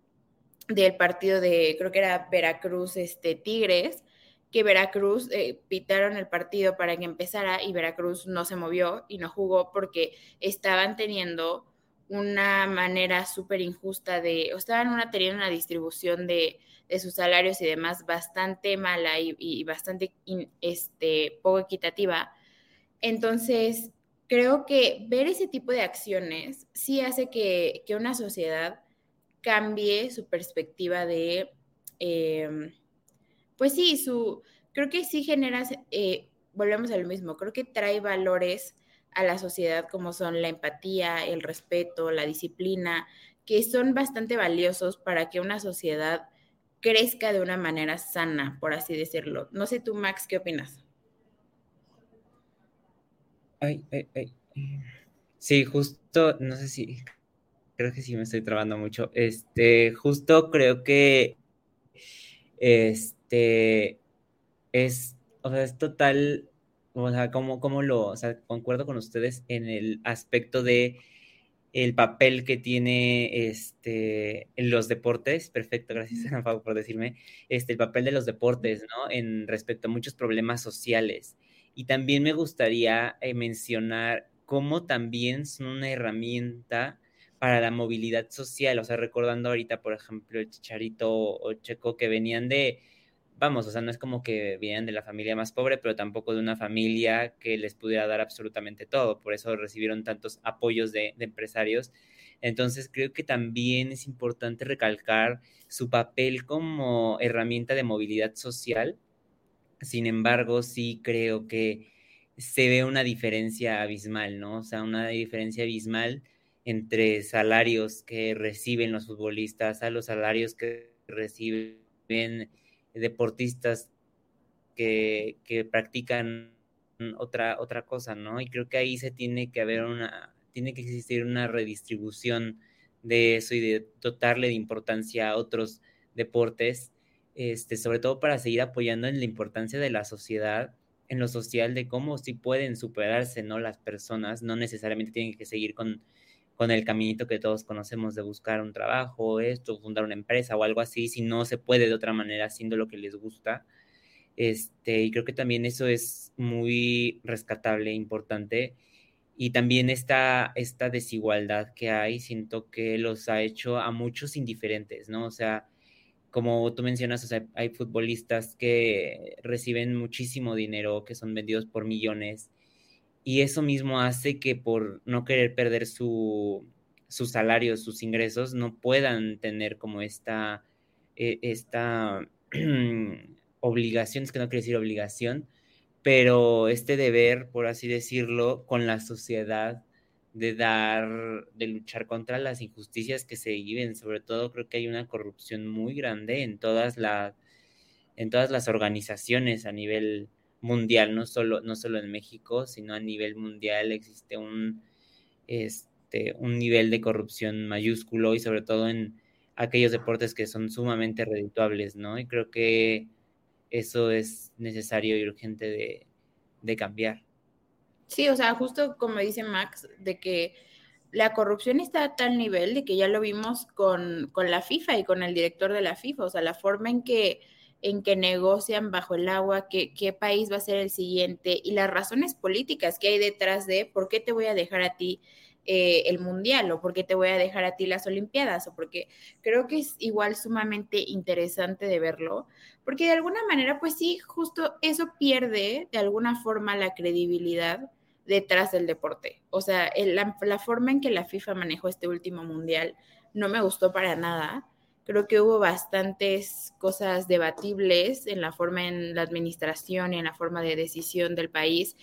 del partido de, creo que era Veracruz, este, Tigres, que Veracruz eh, pitaron el partido para que empezara y Veracruz no se movió y no jugó porque estaban teniendo una manera súper injusta de, o estaban una, teniendo una distribución de, de, sus salarios y demás bastante mala y, bastante este, poco equitativa. Entonces, creo que ver ese tipo de acciones sí hace que, que una sociedad cambie su perspectiva de, em, pues sí, su, creo que sí genera, eh, volvemos a lo mismo, creo que trae valores a la sociedad como son la empatía, el respeto, la disciplina, que son bastante valiosos para que una sociedad crezca de una manera sana, por así decirlo. No sé tú, Max, ¿qué opinas? Ay, ay, ay. Sí, justo, no sé si, creo que sí me estoy trabando mucho. Este, justo creo que, este, es, o sea, es total o sea, como, como lo, o sea, concuerdo con ustedes en el aspecto de el papel que tiene este, en los deportes, perfecto, gracias Ana [laughs] Pau por decirme, este, el papel de los deportes, ¿no? En respecto a muchos problemas sociales. Y también me gustaría eh, mencionar cómo también son una herramienta para la movilidad social, o sea, recordando ahorita, por ejemplo, el Chicharito o Checo que venían de, vamos, o sea, no es como que vienen de la familia más pobre, pero tampoco de una familia que les pudiera dar absolutamente todo. Por eso recibieron tantos apoyos de, empresarios. Entonces, creo que también es importante recalcar su papel como herramienta de movilidad social. Sin embargo, sí creo que se ve una diferencia abismal, ¿no? O sea, una diferencia abismal entre salarios que reciben los futbolistas a los salarios que reciben deportistas que, practican otra, otra cosa, ¿no? Y creo que ahí se tiene que haber una, tiene que existir una redistribución de eso y de dotarle de importancia a otros deportes, este, sobre todo para seguir apoyando en la importancia de la sociedad, en lo social, de cómo sí pueden superarse, ¿no? Las personas no necesariamente tienen que seguir con con el caminito que todos conocemos de buscar un trabajo, esto, fundar una empresa o algo así, si no se puede de otra manera haciendo lo que les gusta. Este, y creo que también eso es muy rescatable, importante. Y también esta, esta desigualdad que hay, siento que los ha hecho a muchos indiferentes, ¿no? O sea, como tú mencionas, o sea, hay futbolistas que reciben muchísimo dinero, que son vendidos por millones, y eso mismo hace que por no querer perder su, su salario, sus ingresos, no puedan tener como esta, eh, esta [clears throat] obligación, es que no quiero decir obligación, pero este deber, por así decirlo, con la sociedad de dar, de luchar contra las injusticias que se viven. Sobre todo creo que hay una corrupción muy grande en todas las, en todas las organizaciones a nivel mundial, no solo, no solo en México, sino a nivel mundial existe un, este, un nivel de corrupción mayúsculo y sobre todo en aquellos deportes que son sumamente redituables, ¿no? Y creo que eso es necesario y urgente de, de cambiar. Sí, o sea, justo como dice Max, de que la corrupción está a tal nivel de que ya lo vimos con, con la FIFA y con el director de la FIFA, o sea, la forma en que en que negocian bajo el agua, qué, qué país va a ser el siguiente y las razones políticas que hay detrás de por qué te voy a dejar a ti eh, el mundial o por qué te voy a dejar a ti las olimpiadas o porque creo que es igual sumamente interesante de verlo porque de alguna manera pues sí justo eso pierde de alguna forma la credibilidad detrás del deporte. O sea la, la forma en que la FIFA manejó este último mundial no me gustó para nada Creo que hubo bastantes cosas debatibles en la forma en la administración y en la forma de decisión del país.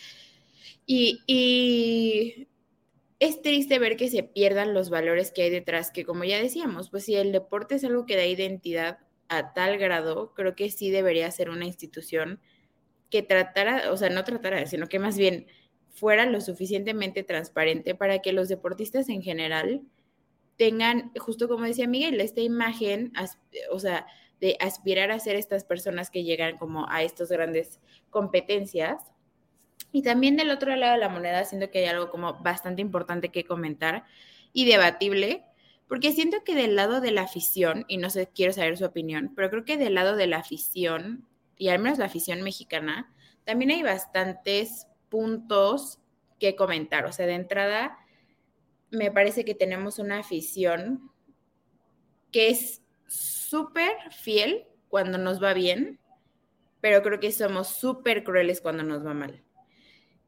Y, es triste ver que se pierdan los valores que hay detrás, que como ya decíamos, pues si el deporte es algo que da identidad a tal grado, creo que sí debería ser una institución que tratara, o sea, no tratara, sino que más bien fuera lo suficientemente transparente para que los deportistas en general tengan, justo como decía Miguel, esta imagen, o sea, de aspirar a ser estas personas que llegan como a estas grandes competencias. Y también del otro lado de la moneda, siento que hay algo como bastante importante que comentar y debatible, porque siento que del lado de la afición, y no sé, quiero saber su opinión, pero creo que del lado de la afición, y al menos la afición mexicana, también hay bastantes puntos que comentar. O sea, de entrada, me parece que tenemos una afición que es súper fiel cuando nos va bien, pero creo que somos súper crueles cuando nos va mal.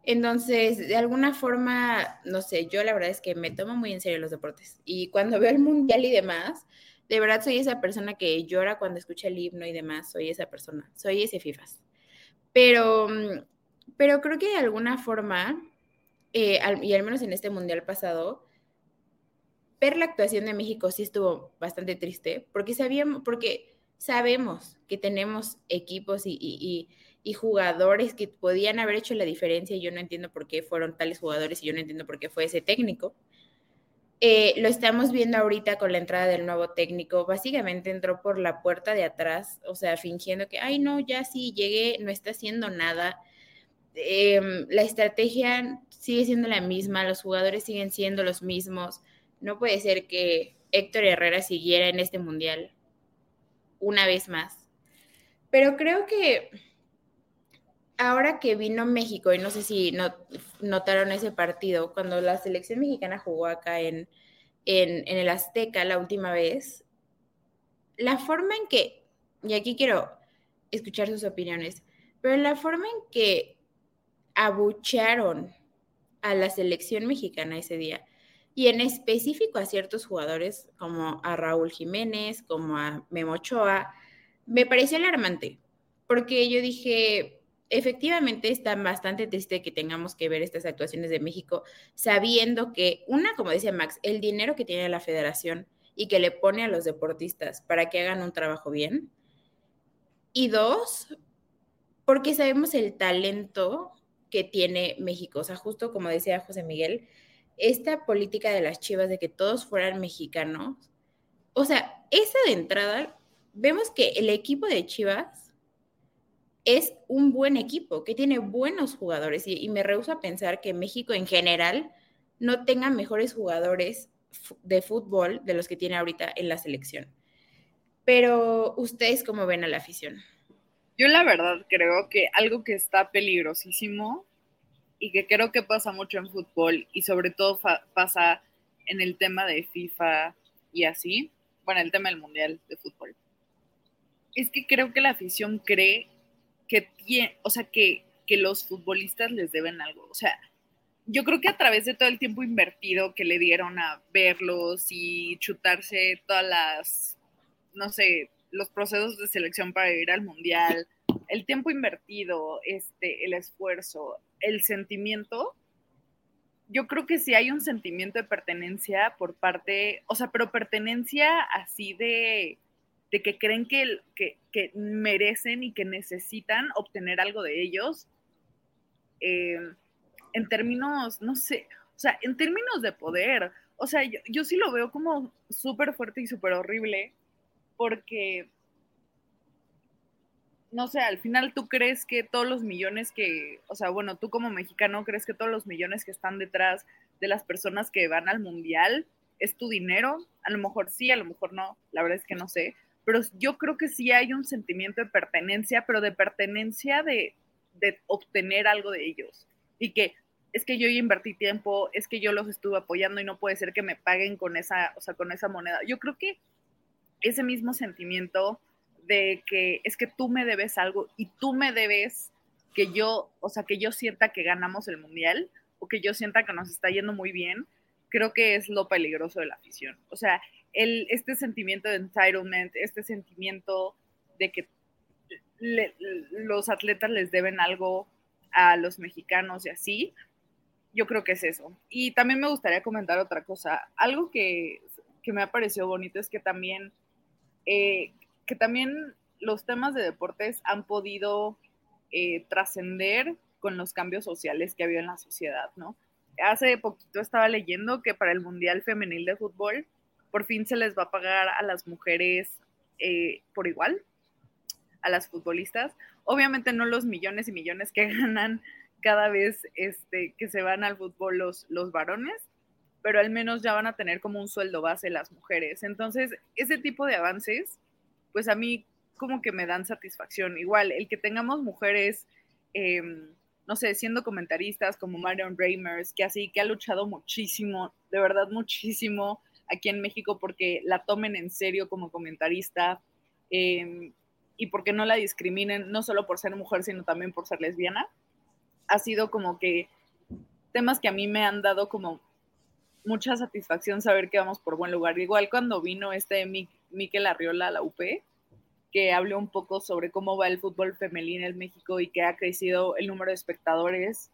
Entonces, de alguna forma, no sé, yo la verdad es que me tomo muy en serio los deportes. Y cuando [laughs] veo el mundial y demás, de verdad soy esa persona que llora cuando escucha el himno y demás, soy esa persona, soy ese FIFAs. Pero, pero creo que de alguna forma, eh, y al menos en este mundial pasado, ver la actuación de México sí estuvo bastante triste, porque sabíamos, porque sabemos que tenemos equipos y y jugadores que podían haber hecho la diferencia y yo no entiendo por qué fueron tales jugadores y yo no entiendo por qué fue ese técnico. Eh, lo estamos viendo ahorita con la entrada del nuevo técnico. Básicamente entró por la puerta de atrás, o sea, fingiendo que, ay, no, ya sí llegué, no está haciendo nada. Em, la estrategia sigue siendo la misma, los jugadores siguen siendo los mismos. No puede ser que Héctor Herrera siguiera en este mundial una vez más. Pero creo que ahora que vino México, y no sé si notaron ese partido, cuando la selección mexicana jugó acá en, en, el Azteca la última vez, la forma en que, y aquí quiero escuchar sus opiniones, pero la forma en que abuchearon a la selección mexicana ese día, y en específico a ciertos jugadores como a Raúl Jiménez, como a Memo Ochoa, me pareció alarmante, porque yo dije, efectivamente está bastante triste que tengamos que ver estas actuaciones de México sabiendo que, una, como decía Max, el dinero que tiene la federación y que le pone a los deportistas para que hagan un trabajo bien. Y dos, porque sabemos el talento que tiene México. O sea, justo como decía José Miguel, esta política de las chivas de que todos fueran mexicanos, o sea, esa de entrada, vemos que el equipo de Chivas es un buen equipo, que tiene buenos jugadores y, me rehuso a pensar que México en general no tenga mejores jugadores de fútbol de los que tiene ahorita en la selección. Pero ustedes cómo ven a la afición? Yo la verdad creo que algo que está peligrosísimo y que creo que pasa mucho en fútbol y sobre todo pasa en el tema de FIFA y así, bueno, el tema del Mundial de Fútbol, es que creo que la afición cree que tiene, o sea, que, que los futbolistas les deben algo. O sea, yo creo que a través de todo el tiempo invertido que le dieron a verlos y chutarse todas las, no sé, los procesos de selección para ir al mundial, el tiempo invertido, este, el esfuerzo, el sentimiento, yo creo que sí hay un sentimiento de pertenencia por parte, o sea, pero pertenencia así de, de que creen que, que, merecen y que necesitan obtener algo de ellos, eh, en términos, no sé, o sea, en términos de poder, o sea, yo, yo sí lo veo como súper fuerte y súper horrible, porque, no sé, al final tú crees que todos los millones que, o sea, bueno, tú como mexicano crees que todos los millones que están detrás de las personas que van al mundial es tu dinero, a lo mejor sí, a lo mejor no, la verdad es que no sé, pero yo creo que sí hay un sentimiento de pertenencia, pero de pertenencia de, obtener algo de ellos. Y que es que yo invertí tiempo, es que yo los estuve apoyando y no puede ser que me paguen con esa, o sea, con esa moneda. Yo creo que ese mismo sentimiento de que es que tú me debes algo y tú me debes que yo, o sea, que yo sienta que ganamos el mundial o que yo sienta que nos está yendo muy bien, creo que es lo peligroso de la afición. O sea, este sentimiento de entitlement, este sentimiento de que los atletas les deben algo a los mexicanos y así, yo creo que es eso. Y también me gustaría comentar otra cosa. Algo que, me ha parecido bonito es que también, eh, que también los temas de deportes han podido eh, trascender con los cambios sociales que ha habido en la sociedad, ¿no? Hace poquito estaba leyendo que para el Mundial Femenil de Fútbol por fin se les va a pagar a las mujeres eh, por igual, a las futbolistas. Obviamente no los millones y millones que [laughs] ganan cada vez este, que se van al fútbol los, los varones, pero al menos ya van a tener como un sueldo base las mujeres. Entonces, ese tipo de avances, pues a mí como que me dan satisfacción. Igual, el que tengamos mujeres, em, no sé, siendo comentaristas como Marion Reimers, que así, que ha luchado muchísimo, de verdad muchísimo aquí en México porque la tomen en serio como comentarista em, y porque no la discriminen, no solo por ser mujer, sino también por ser lesbiana. Ha sido como que temas que a mí me han dado como mucha satisfacción saber que vamos por buen lugar. Igual cuando vino este Miquel Arriola la UP, que habló un poco sobre cómo va el fútbol femenil en México y que ha crecido el número de espectadores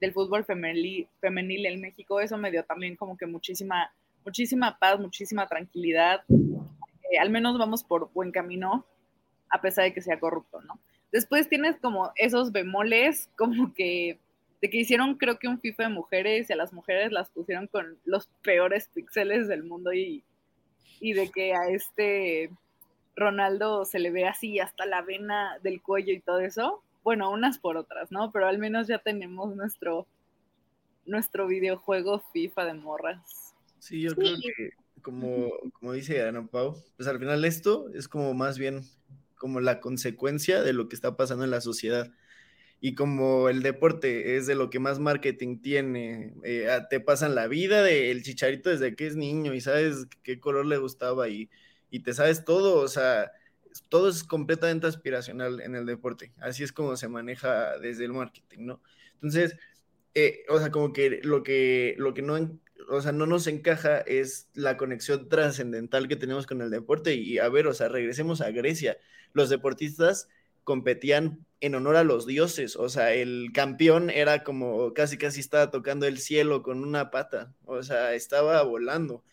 del fútbol femenil, femenil en México, eso me dio también como que muchísima, muchísima paz, muchísima tranquilidad. Eh, al menos vamos por buen camino, a pesar de que sea corrupto, ¿no? Después tienes como esos bemoles, como que de que hicieron creo que un FIFA de mujeres y a las mujeres las pusieron con los peores píxeles del mundo y, y de que a este Ronaldo se le ve así hasta la vena del cuello y todo eso. Bueno, unas por otras, ¿no? Pero al menos ya tenemos nuestro, nuestro videojuego FIFA de morras. Sí, yo creo que como, como dice Ana Pau, pues al final esto es como más bien como la consecuencia de lo que está pasando en la sociedad y como el deporte es de lo que más marketing tiene, eh, te pasan la vida del chicharito desde que es niño y sabes qué color le gustaba y, y, te sabes todo, o sea, todo es completamente aspiracional en el deporte, así es como se maneja desde el marketing, ¿no? Entonces, eh, o sea, como que lo que, lo que no, o sea, no nos encaja es la conexión trascendental que tenemos con el deporte y a ver, o sea, regresemos a Grecia, los deportistas competían en honor a los dioses, o sea, el campeón era como casi casi estaba tocando el cielo con una pata, o sea, estaba volando.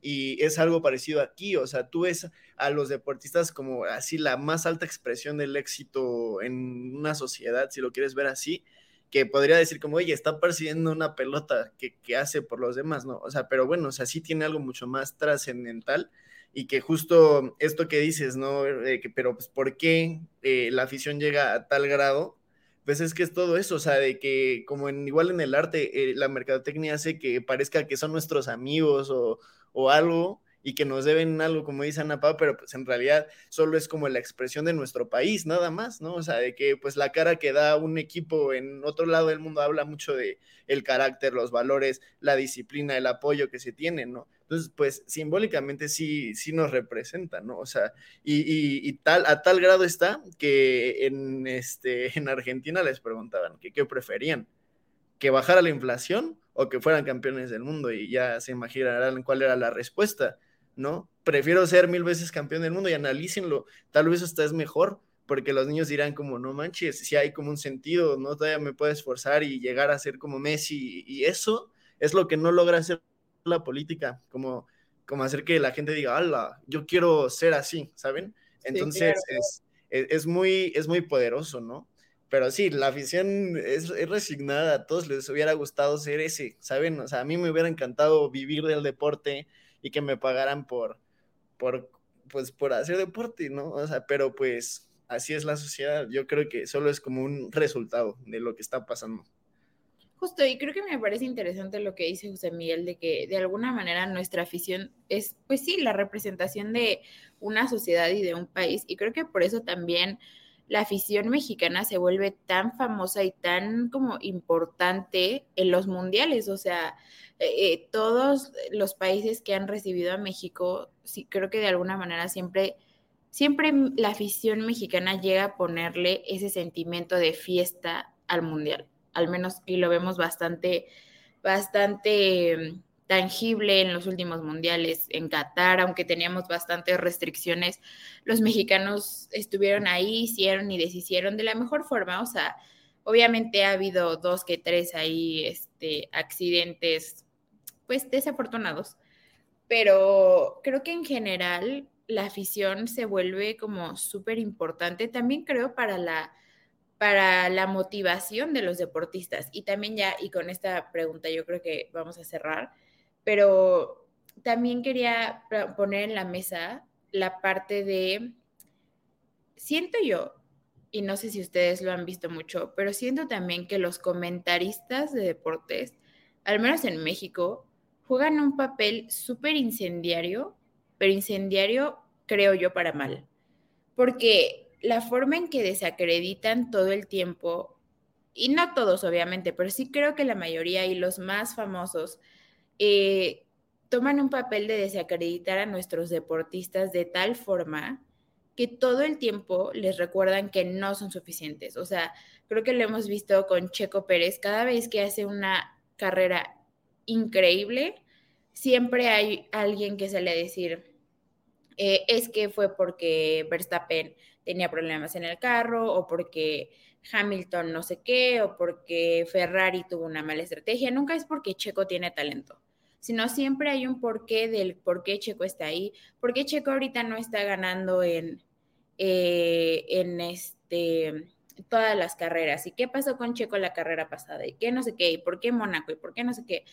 Y es algo parecido aquí, o sea, tú ves a los deportistas como así la más alta expresión del éxito en una sociedad, si lo quieres ver así, que podría decir como, oye, está persiguiendo una pelota que, que hace por los demás, ¿no? O sea, pero bueno, o sea, sí tiene algo mucho más trascendental y que justo esto que dices, ¿no? pero pues, ¿por qué eh, la afición llega a tal grado? Pues es que es todo eso, o sea, de que como en, igual en el arte, eh, la mercadotecnia hace que parezca que son nuestros amigos o, o algo, y que nos deben algo, como dice Ana Pau, pero pues en realidad solo es como la expresión de nuestro país, nada más, ¿no? O sea, de que pues la cara que da un equipo en otro lado del mundo habla mucho de el carácter, los valores, la disciplina, el apoyo que se tiene, ¿no? Entonces, pues simbólicamente sí, sí nos representa, ¿no? O sea, y, tal, a tal grado está que en, este, en Argentina les preguntaban que qué preferían, que bajara la inflación o que fueran campeones del mundo y ya se imaginarán cuál era la respuesta. ¿no? Prefiero ser mil veces campeón del mundo y analícenlo, tal vez hasta es mejor, porque los niños dirán como, no manches, si hay como un sentido, ¿no? Todavía me puedo esforzar y llegar a ser como Messi, y eso es lo que no logra hacer la política, como, como hacer que la gente diga, ala, yo quiero ser así, ¿saben? Entonces es, es, muy, es muy poderoso, ¿no? Pero sí, la afición es, es, resignada, a todos les hubiera gustado ser ese, ¿saben? O sea, a mí me hubiera encantado vivir del deporte, y que me pagaran por, por, pues, por hacer deporte, ¿no? O sea, pero pues así es la sociedad. Yo creo que solo es como un resultado de lo que está pasando. Justo, y creo que me parece interesante lo que dice José Miguel, de que de alguna manera nuestra afición es, pues sí, la representación de una sociedad y de un país. Y creo que por eso también la afición mexicana se vuelve tan famosa y tan como importante en los mundiales. O sea, eh, eh, todos los países que han recibido a México, sí, creo que de alguna manera siempre, siempre la afición mexicana llega a ponerle ese sentimiento de fiesta al mundial, al menos y lo vemos bastante, bastante tangible en los últimos mundiales en Qatar, aunque teníamos bastantes restricciones, los mexicanos estuvieron ahí, hicieron y deshicieron de la mejor forma, o sea, obviamente ha habido dos que tres ahí este, accidentes pues desafortunados. Pero creo que en general la afición se vuelve como súper importante, también creo para la, para la motivación de los deportistas. Y también ya, y con esta pregunta yo creo que vamos a cerrar, pero también quería poner en la mesa la parte de, siento yo, y no sé si ustedes lo han visto mucho, pero siento también que los comentaristas de deportes, al menos en México, juegan un papel súper incendiario, pero incendiario creo yo para mal, porque la forma en que desacreditan todo el tiempo, y no todos obviamente, pero sí creo que la mayoría y los más famosos, eh, toman un papel de desacreditar a nuestros deportistas de tal forma que todo el tiempo les recuerdan que no son suficientes. O sea, creo que lo hemos visto con Checo Pérez, cada vez que hace una carrera increíble, siempre hay alguien que sale a decir, eh, es que fue porque Verstappen tenía problemas en el carro o porque Hamilton no sé qué o porque Ferrari tuvo una mala estrategia. Nunca es porque Checo tiene talento, sino siempre hay un porqué del por qué Checo está ahí, por qué Checo ahorita no está ganando en, eh, en este todas las carreras y qué pasó con Checo la carrera pasada y qué no sé qué y por qué Mónaco y por qué no sé qué.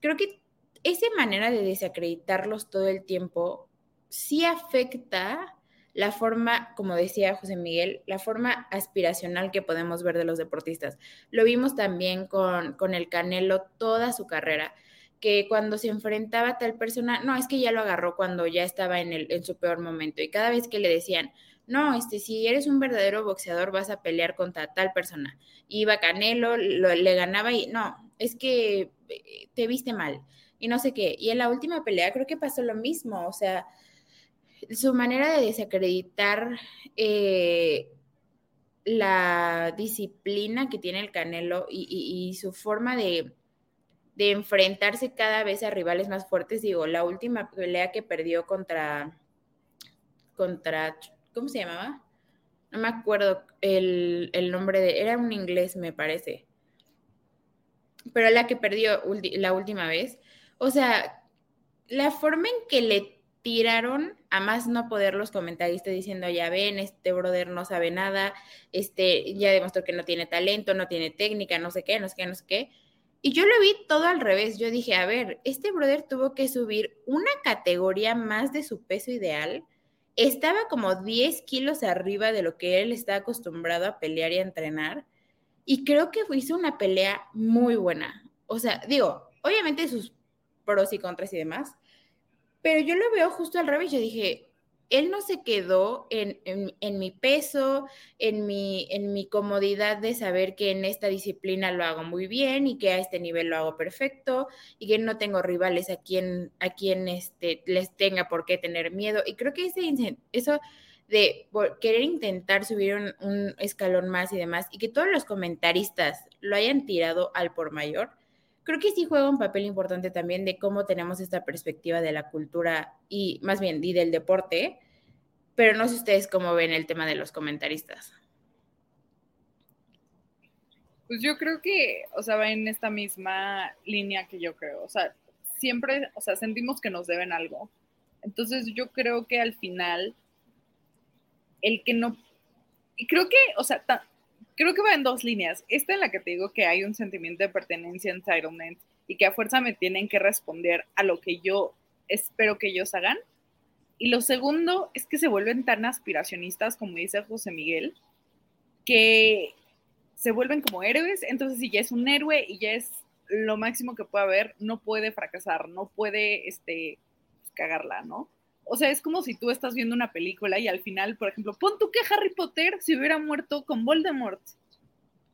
Creo que esa manera de desacreditarlos todo el tiempo sí afecta la forma, como decía José Miguel, la forma aspiracional que podemos ver de los deportistas. Lo vimos también con, con el Canelo toda su carrera, que cuando se enfrentaba a tal persona, no, es que ya lo agarró cuando ya estaba en, el, en su peor momento. Y cada vez que le decían, no, este, si eres un verdadero boxeador vas a pelear contra tal persona. Iba Canelo, le ganaba y no, es que eh, te viste mal y no sé qué. Y en la última pelea creo que pasó lo mismo, o sea, su manera de desacreditar eh, la disciplina que tiene el Canelo y, su forma de, de, enfrentarse cada vez a rivales más fuertes. Digo, la última pelea que perdió contra, contra ¿cómo se llamaba? No me acuerdo el, el nombre de, era un inglés me parece, pero la que perdió la última vez o sea, la forma en que le tiraron a más no poder los comentaristas diciendo, ya ven, este brother no sabe nada, este ya demostró que no tiene talento, no tiene técnica, no sé qué, no sé qué, no sé qué. Y yo lo vi todo al revés. Yo dije, a ver, este brother tuvo que subir una categoría más de su peso ideal. Estaba como 10 kilos arriba de lo que él está acostumbrado a pelear y a entrenar. Y creo que hizo una pelea muy buena. O sea, digo, obviamente sus pros y contras y demás. Pero yo lo veo justo al revés. Yo dije, él no se quedó en, mi peso, en mi, en mi comodidad de saber que en esta disciplina lo hago muy bien y que a este nivel lo hago perfecto y que no tengo rivales a quien, este, les tenga por qué tener miedo. Y creo que ese, eso de querer intentar subir un, un escalón más y demás y que todos los comentaristas lo hayan tirado al por mayor, creo que sí juega un papel importante también de cómo tenemos esta perspectiva de la cultura y más bien y del deporte, pero no sé ustedes cómo ven el tema de los comentaristas. Pues yo creo que, o sea, va en esta misma línea que yo creo, o sea, siempre, o sea, sentimos que nos deben algo. Entonces yo creo que al final, el que no, y creo que, o sea, creo que va en dos líneas. Esta en la que te digo que hay un sentimiento de pertenencia, entitlement, y que a fuerza me tienen que responder a lo que yo espero que ellos hagan. Y lo segundo es que se vuelven tan aspiracionistas, como dice José Miguel, que se vuelven como héroes. Entonces, si ya es un héroe y ya es lo máximo que puede haber, no puede fracasar, no puede este, cagarla, ¿no? O sea, es como si tú estás viendo una película y al final, por ejemplo, pon tú que Harry Potter se hubiera muerto con Voldemort.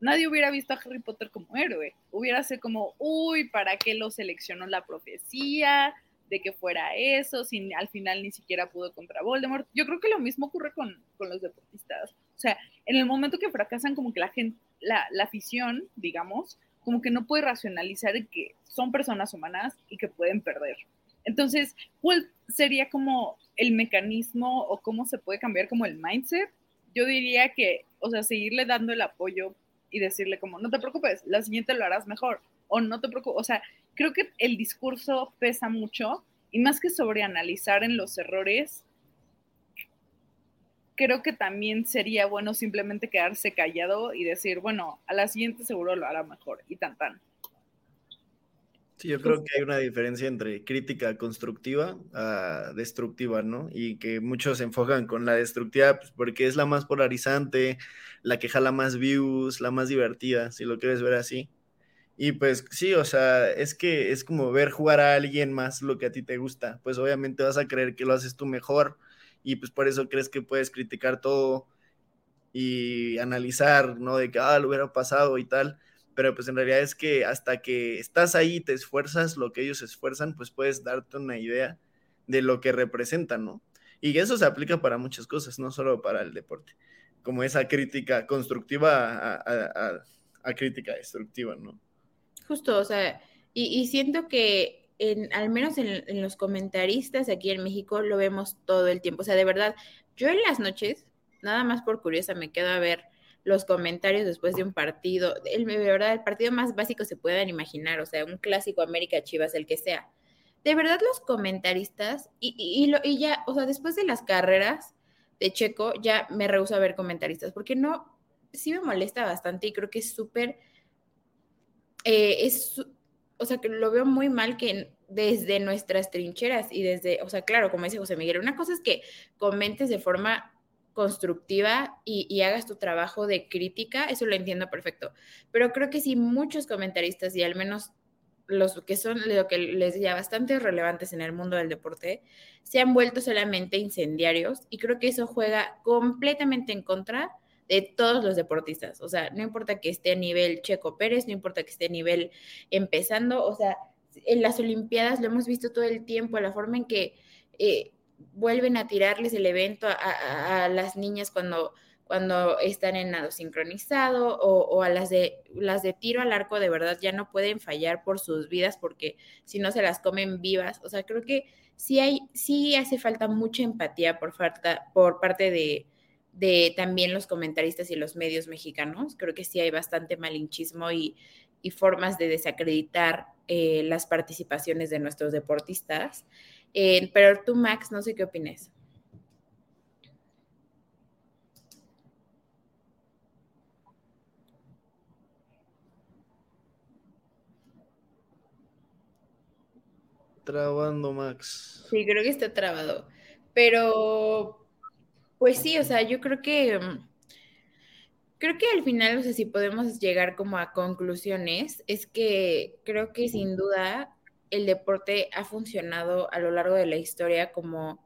Nadie hubiera visto a Harry Potter como héroe. Hubiera sido como, uy, ¿para qué lo seleccionó la profecía? De que fuera eso, sin al final ni siquiera pudo contra Voldemort. Yo creo que lo mismo ocurre con, con los deportistas. O sea, en el momento que fracasan, como que la gente, la, la afición, digamos, como que no puede racionalizar que son personas humanas y que pueden perder. Entonces, ¿cuál sería como el mecanismo o cómo se puede cambiar como el mindset? Yo diría que, o sea, seguirle dando el apoyo y decirle como, no te preocupes, la siguiente lo harás mejor, o no te preocupes, o sea, creo que el discurso pesa mucho y más que sobreanalizar en los errores, creo que también sería bueno simplemente quedarse callado y decir, bueno, a la siguiente seguro lo hará mejor y tan tan. Sí, yo creo que hay una diferencia entre crítica constructiva a destructiva, ¿no? Y que muchos se enfocan con la destructiva pues, porque es la más polarizante, la que jala más views, la más divertida, si lo quieres ver así. Y pues sí, o sea, es que es como ver jugar a alguien más lo que a ti te gusta. Pues obviamente vas a creer que lo haces tú mejor y pues por eso crees que puedes criticar todo y analizar, ¿no? De que, ah, lo hubiera pasado y tal pero pues en realidad es que hasta que estás ahí y te esfuerzas lo que ellos esfuerzan, pues puedes darte una idea de lo que representan, ¿no? Y eso se aplica para muchas cosas, no solo para el deporte, como esa crítica constructiva a, crítica destructiva, ¿no? Justo, o sea, y, siento que en, al menos en, en, los comentaristas aquí en México lo vemos todo el tiempo, o sea, de verdad, yo en las noches, nada más por curiosa, me quedo a ver los comentarios después de un partido, el, de verdad, el partido más básico se puedan imaginar, o sea, un clásico América Chivas, el que sea. De verdad, los comentaristas, y, y, y ya, o sea, después de las carreras de Checo, ya me rehuso a ver comentaristas, porque no, sí me molesta bastante y creo que es súper, eh, es, o sea, que lo veo muy mal que desde nuestras trincheras y desde, o sea, claro, como dice José Miguel, una cosa es que comentes de forma constructiva y, hagas tu trabajo de crítica, eso lo entiendo perfecto. Pero creo que sí, muchos comentaristas y al menos los que son lo que les diría bastante relevantes en el mundo del deporte, se han vuelto solamente incendiarios y creo que eso juega completamente en contra de todos los deportistas. O sea, no importa que esté a nivel Checo Pérez, no importa que esté a nivel empezando, o sea, en las Olimpiadas lo hemos visto todo el tiempo, la forma en que eh, vuelven a tirarles el evento a, las niñas cuando, cuando están en nado sincronizado o, a las de, las de tiro al arco de verdad ya no pueden fallar por sus vidas porque si no se las comen vivas. O sea, creo que sí hay, sí hace falta mucha empatía por, falta, por parte de, de también los comentaristas y los medios mexicanos. Creo que sí hay bastante malinchismo y, y formas de desacreditar eh, las participaciones de nuestros deportistas. Eh, pero tú, Max, no sé qué opines. Trabando, Max. Sí, creo que está trabado. Pero, pues sí, o sea, yo creo que, creo que al final, o sea, si podemos llegar como a conclusiones, es que creo que sin duda el deporte ha funcionado a lo largo de la historia como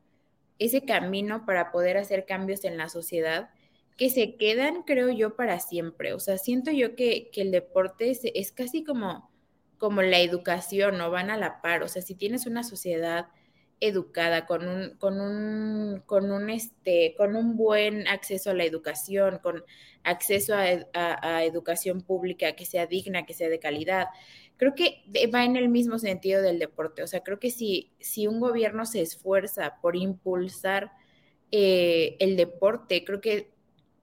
ese camino para poder hacer cambios en la sociedad que se quedan, creo yo, para siempre. O sea, siento yo que, el deporte es, casi como, como la educación, ¿no? Van a la par. O sea, si tienes una sociedad educada, con un, con un, con un, este, con un buen acceso a la educación, con acceso a educación pública que sea digna, que sea de calidad, creo que va en el mismo sentido del deporte. O sea, creo que si, si un gobierno se esfuerza por impulsar eh, el deporte, creo que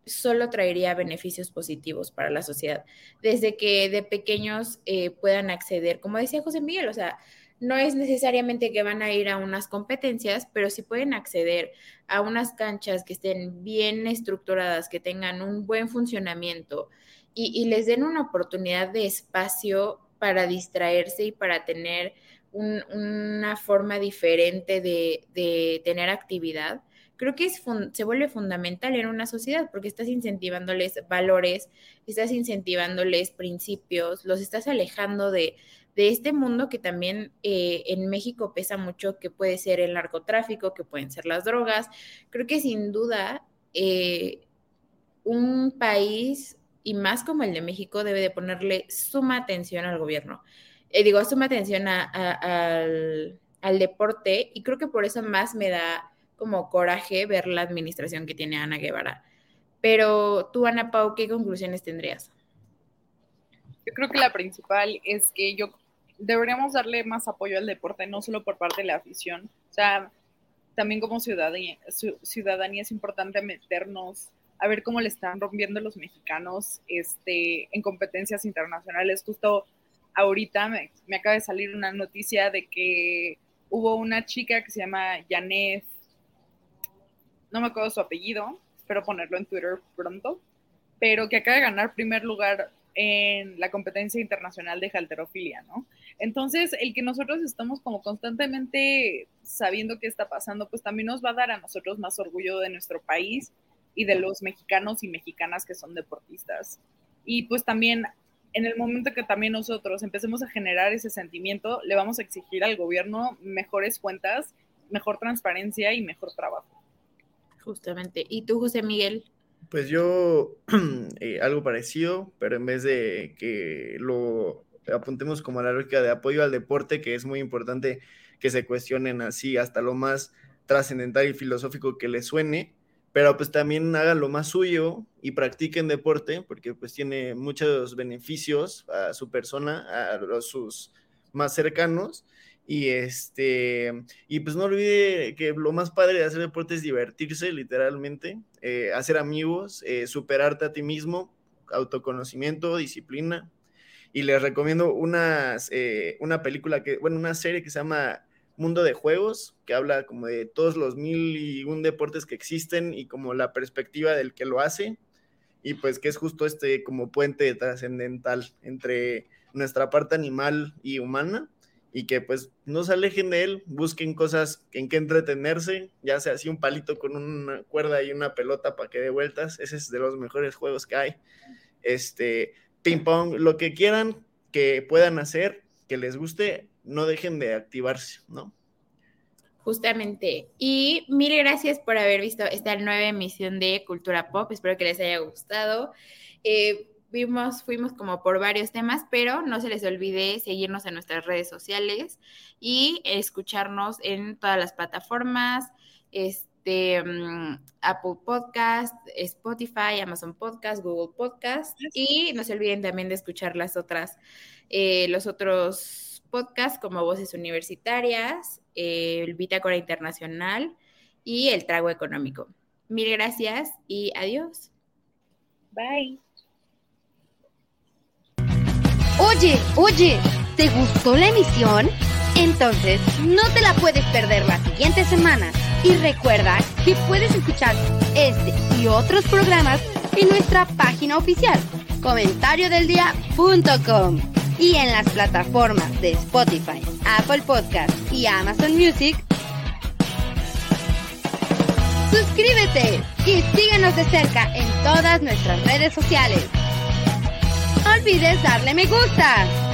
solo traería beneficios positivos para la sociedad. Desde que de pequeños eh, puedan acceder, como decía José Miguel, o sea, no es necesariamente que van a ir a unas competencias, pero si pueden acceder a unas canchas que estén bien estructuradas, que tengan un buen funcionamiento y les den una oportunidad de espacio para distraerse y para tener una forma diferente de, tener actividad, creo que se vuelve fundamental en una sociedad porque estás incentivándoles valores, estás incentivándoles principios, los estás alejando de, este mundo que también eh, en México pesa mucho, que puede ser el narcotráfico, que pueden ser las drogas. Creo que sin duda eh, un país y más como el de México, debe de ponerle suma atención al gobierno. Eh, digo, suma atención al, deporte y creo que por eso más me da como coraje ver la administración que tiene Ana Guevara. Pero tú, Ana Pau, ¿qué conclusiones tendrías? Yo creo que la principal es que yo deberíamos darle más apoyo al deporte, no solo por parte de la afición. O sea, también como ciudadanía, ciudadanía es importante meternos a ver cómo le están rompiendo los mexicanos este, en competencias internacionales. Justo ahorita me, acaba de salir una noticia de que hubo una chica que se llama Janet, no me acuerdo su apellido, espero ponerlo en Twitter pronto, pero que acaba de ganar primer lugar en la competencia internacional de halterofilia, ¿no? Entonces, el que nosotros estamos como constantemente sabiendo qué está pasando, pues también nos va a dar a nosotros más orgullo de nuestro país y de los mexicanos y mexicanas que son deportistas. Y pues también en el momento que también nosotros empecemos a generar ese sentimiento, le vamos a exigir al gobierno mejores cuentas, mejor transparencia y mejor trabajo. Justamente. ¿Y tú, José Miguel? Pues yo [clears throat] eh, algo parecido, pero en vez de que lo apuntemos como a la lógica de apoyo al deporte, que es muy importante que se cuestionen así hasta lo más trascendental y filosófico que les suene, pero pues también hagan lo más suyo y practiquen deporte, porque pues tiene muchos beneficios a su persona, a los, sus más cercanos, y este, y pues no olvide que lo más padre de hacer deporte es divertirse, literalmente, eh, hacer amigos, eh, superarte a ti mismo, autoconocimiento, disciplina. Y les recomiendo unas, eh, una película que, bueno, una serie que se llama Mundo de Juegos, que habla como de todos los mil y un deportes que existen y como la perspectiva del que lo hace. Y pues que es justo este como puente trascendental entre nuestra parte animal y humana y que pues no se alejen de él, busquen cosas en que entretenerse, ya sea así un palito con una cuerda y una pelota para que dé vueltas, ese es de los mejores juegos que hay. Este, ping pong, lo que quieran que puedan hacer, que les guste, no dejen de activarse, ¿no? Justamente. Y mil gracias por haber visto esta nueva emisión de Cultura Pop. Espero que les haya gustado. Eh, vimos, fuimos como por varios temas, pero no se les olvide seguirnos en nuestras redes sociales y escucharnos en todas las plataformas, este, mm, Apple Podcast, Spotify, Amazon Podcast, Google Podcast y no se olviden también de escuchar las otras, eh, los otros podcasts como Voces Universitarias, eh, el Bitácora Internacional y el Trago Económico. Mil gracias y adiós. Bye. Oye, oye, ¿te gustó la emisión? Entonces, no te la puedes perder la siguiente semana. Y recuerda que puedes escuchar este y otros programas en nuestra página oficial, comentariodeldia.com y en las plataformas de Spotify, Apple Podcast y Amazon Music. Suscríbete y síguenos de cerca en todas nuestras redes sociales. No olvides darle me gusta.